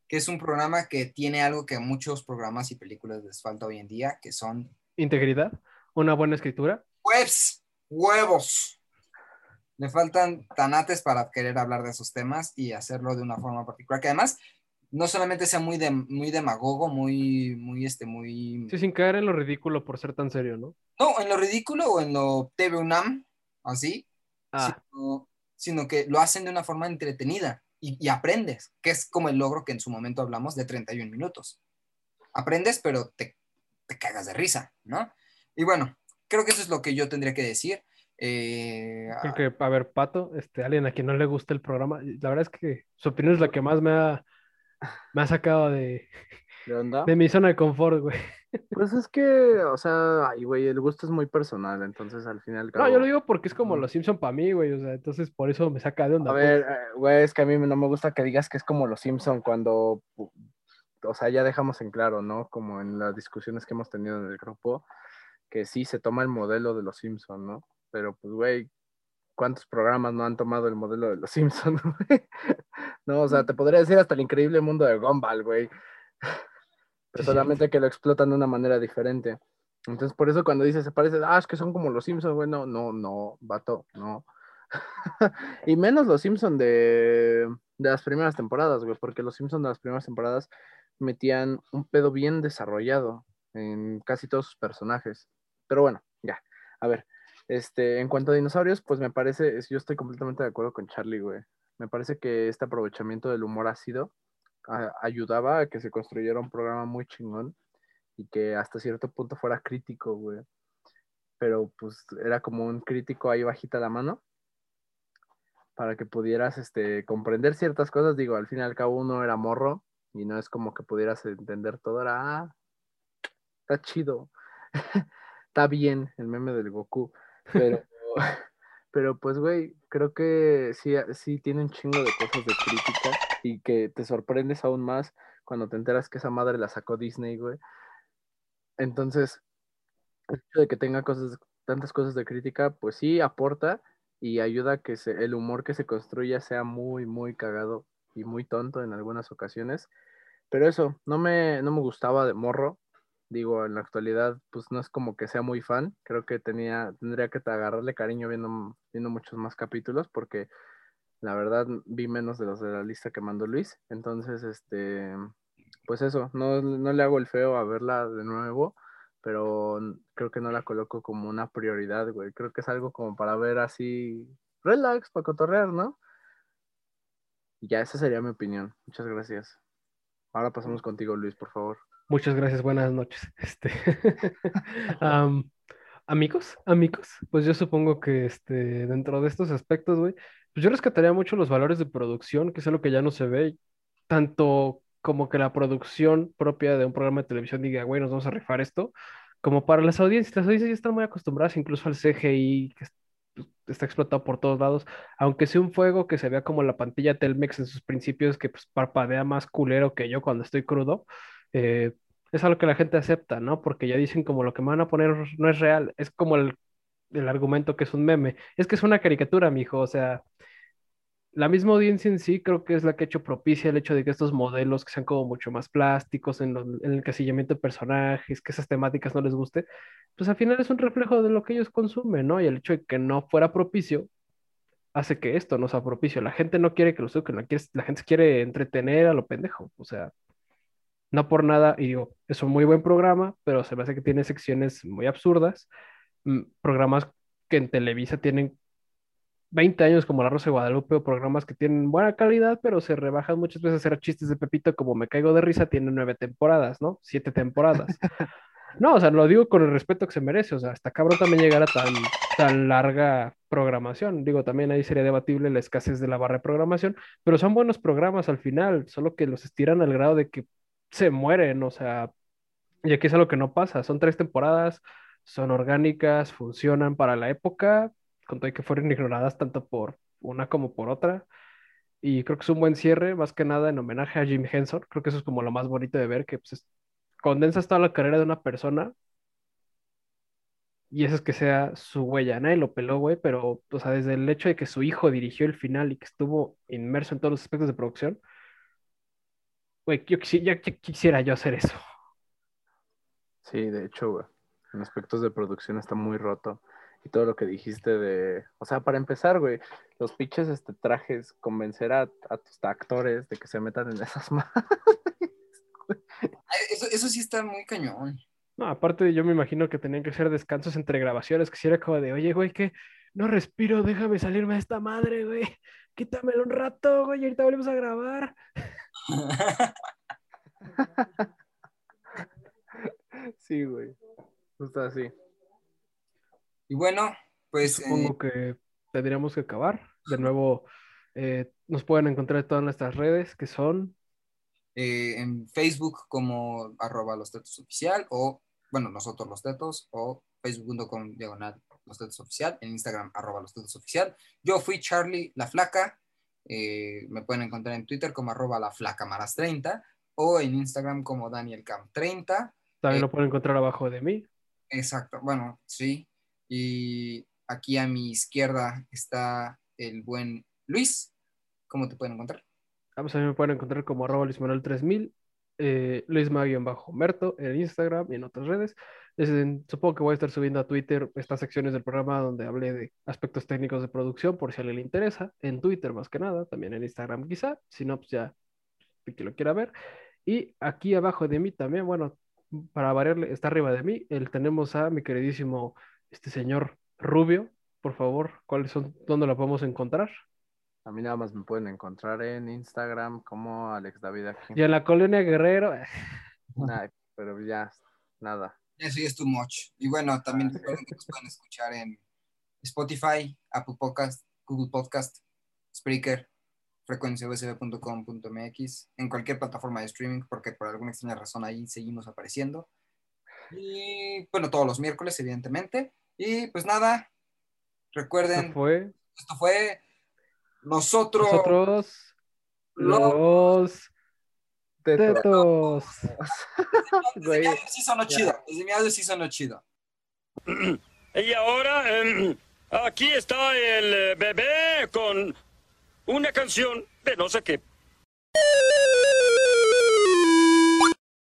que es un programa que tiene algo que a muchos programas y películas les falta hoy en día, que son Integridad, una buena escritura. webs, huevos. Le faltan tanates para querer hablar de esos temas y hacerlo de una forma particular, que además no solamente sea muy, de, muy demagogo, muy, muy, este, muy... Sí, sin caer en lo ridículo por ser tan serio, ¿no? No, en lo ridículo o en lo TV UNAM, así, Ah, sino, sino que lo hacen de una forma entretenida y, y aprendes, que es como el logro que en su momento hablamos de 31 minutos. Aprendes, pero te, te cagas de risa, ¿no? Y bueno, creo que eso es lo que yo tendría que decir. Eh, creo que, a ver, Pato, este, alguien a quien no le gusta el programa, la verdad es que su opinión es la que más me ha, me ha sacado de, ¿De onda? de mi zona de confort, güey. Pues es que, o sea, ay, güey, el gusto es muy personal, entonces al final. No, yo lo digo porque es como los Simpson para mí, güey, o sea, entonces por eso me saca de onda. A pues. ver, eh, güey, es que a mí no me gusta que digas que es como los Simpson cuando, o sea, ya dejamos en claro, ¿no? Como en las discusiones que hemos tenido en el grupo, que sí se toma el modelo de los Simpson, ¿no? Pero pues, güey, ¿cuántos programas no han tomado el modelo de los Simpson, güey? No, o sea, te podría decir hasta el increíble mundo de Gumball, güey. Pero solamente que lo explotan de una manera diferente. Entonces, por eso cuando dices, se parece, ah, es que son como los Simpsons, güey, no, no, no, vato, no. y menos los Simpsons de, de las primeras temporadas, güey, porque los Simpsons de las primeras temporadas metían un pedo bien desarrollado en casi todos sus personajes. Pero bueno, ya. A ver, este, en cuanto a dinosaurios, pues me parece, yo estoy completamente de acuerdo con Charlie, güey. Me parece que este aprovechamiento del humor ácido ayudaba a que se construyera un programa muy chingón y que hasta cierto punto fuera crítico, güey. Pero pues era como un crítico ahí bajita la mano para que pudieras este, comprender ciertas cosas. Digo, al fin y al cabo uno era morro y no es como que pudieras entender todo. Era, ah, está chido, está bien el meme del Goku. Pero, pero pues, güey, creo que sí, sí tiene un chingo de cosas de crítica y que te sorprendes aún más cuando te enteras que esa madre la sacó Disney, güey. Entonces, el hecho de que tenga cosas, tantas cosas de crítica, pues sí aporta y ayuda a que el humor que se construya sea muy, muy cagado y muy tonto en algunas ocasiones. Pero eso, no me, no me gustaba de morro. Digo, en la actualidad, pues no es como que sea muy fan. Creo que tenía, tendría que agarrarle cariño viendo, viendo muchos más capítulos porque La verdad, vi menos de los de la lista que mandó Luis. Entonces, este, pues eso, no, no le hago el feo a verla de nuevo, pero creo que no la coloco como una prioridad, güey. Creo que es algo como para ver así, relax, para cotorrear, ¿no? Y ya, esa sería mi opinión. Muchas gracias. Ahora pasamos contigo, Luis, por favor. Muchas gracias, buenas noches. Este, amigos, amigos, pues yo supongo que este, dentro de estos aspectos, güey, pues yo rescataría mucho los valores de producción, que es algo que ya no se ve, tanto como que la producción propia de un programa de televisión diga, güey, nos vamos a rifar esto, como para las audiencias. Las audiencias ya están muy acostumbradas incluso al CGI, que es- pues, está explotado por todos lados, aunque sea un fuego que se vea como la pantalla Telmex en sus principios, que pues parpadea más culero que yo cuando estoy crudo eh, es algo que la gente acepta, ¿no? Porque ya dicen como lo que me van a poner no es real, es como el, el argumento que es un meme, es que es una caricatura, mijo, o sea, la misma audiencia en sí creo que es la que ha hecho propicia el hecho de que estos modelos que sean como mucho más plásticos en, el encasillamiento de personajes, que esas temáticas no les guste, pues al final es un reflejo de lo que ellos consumen, ¿no? Y el hecho de que no fuera propicio hace que esto no sea propicio. La gente no quiere que lo suquen, la, la gente quiere entretener a lo pendejo, o sea, no por nada, y digo, es un muy buen programa, pero se me hace que tiene secciones muy absurdas, mm, programas que en Televisa tienen 20 años como La Rosa de Guadalupe, o programas que tienen buena calidad, pero se rebajan muchas veces a hacer chistes de Pepito, como Me Caigo de Risa, tiene nueve temporadas, ¿no? Siete temporadas. No, o sea, lo digo con el respeto que se merece, o sea, hasta cabrón también llegar a tan, tan larga programación. Digo, también ahí sería debatible la escasez de la barra de programación, pero son buenos programas al final, solo que los estiran al grado de que se mueren, o sea, y aquí es algo que no pasa, son tres temporadas, son orgánicas, funcionan para la época, con todo que fueron ignoradas tanto por una como por otra. Y creo que es un buen cierre, más que nada en homenaje a Jim Henson. Creo que eso es como lo más bonito de ver, que pues, es- condensas toda la carrera de una persona y eso es que sea su huella. Nadie lo peló, güey, pero, o sea, desde el hecho de que su hijo dirigió el final y que estuvo inmerso en todos los aspectos de producción, güey, yo ya quisiera yo hacer eso. Sí, de hecho, güey, en aspectos de producción está muy roto. Y todo lo que dijiste de, o sea, para empezar, güey, los pinches este, trajes, convencer a, a tus actores de que se metan en esas. Ay, Eso, eso sí está muy cañón. No, aparte yo me imagino que tenían que ser descansos entre grabaciones, que si era como de, oye, güey, que no respiro, déjame salirme de esta madre, güey, quítamelo un rato, güey, y ahorita volvemos a grabar. Sí, güey. Justo así. Y bueno, pues eh, Supongo que tendríamos que acabar. De nuevo, eh, nos pueden encontrar en todas nuestras redes, que son, eh, en Facebook como arroba los tetos oficial o, bueno, nosotros los tetos o facebook.com diagonal los tetos oficial, en Instagram arroba los tetos oficial. Yo fui Charlie La Flaca, eh, me pueden encontrar en Twitter como arroba la flaca maras 30 o en Instagram como Daniel Cam 30. también Eh, lo pueden encontrar abajo de mí. Exacto, bueno, sí. Y aquí a mi izquierda está el buen Luis. ¿Cómo te pueden encontrar? Ah, pues a mí me pueden encontrar como arroba Luis Manuel 3000, eh, Luis bajo Merto en Instagram y en otras redes. Supongo que voy a estar subiendo a Twitter estas secciones del programa donde hablé de aspectos técnicos de producción, por si a alguien le interesa. En Twitter más que nada, también en Instagram quizá, si no, pues ya que lo quiera ver. Y aquí abajo de mí también, bueno, para variarle, está arriba de mí, el, tenemos a mi queridísimo este señor Rubio. Por favor, ¿cuáles son, dónde lo podemos encontrar? A mí nada más me pueden encontrar en Instagram como Alex David aquí. Y en la colonia Guerrero. Nah, pero ya, nada. Eso ya es too much. Y bueno, también recuerden que nos pueden escuchar en Spotify, Apple Podcast, Google Podcast, Spreaker, frecuenciausb.com.mx, en cualquier plataforma de streaming, porque por alguna extraña razón ahí seguimos apareciendo. Y bueno, todos los miércoles, evidentemente. Y pues nada, recuerden, Esto fue esto fue nosotros. nosotros los. Tetos. Desde Güey, mi sí sonó chido. Desde mi audio sí sonó chido. Y ahora, em, aquí está el eh, bebé con una canción de no sé qué.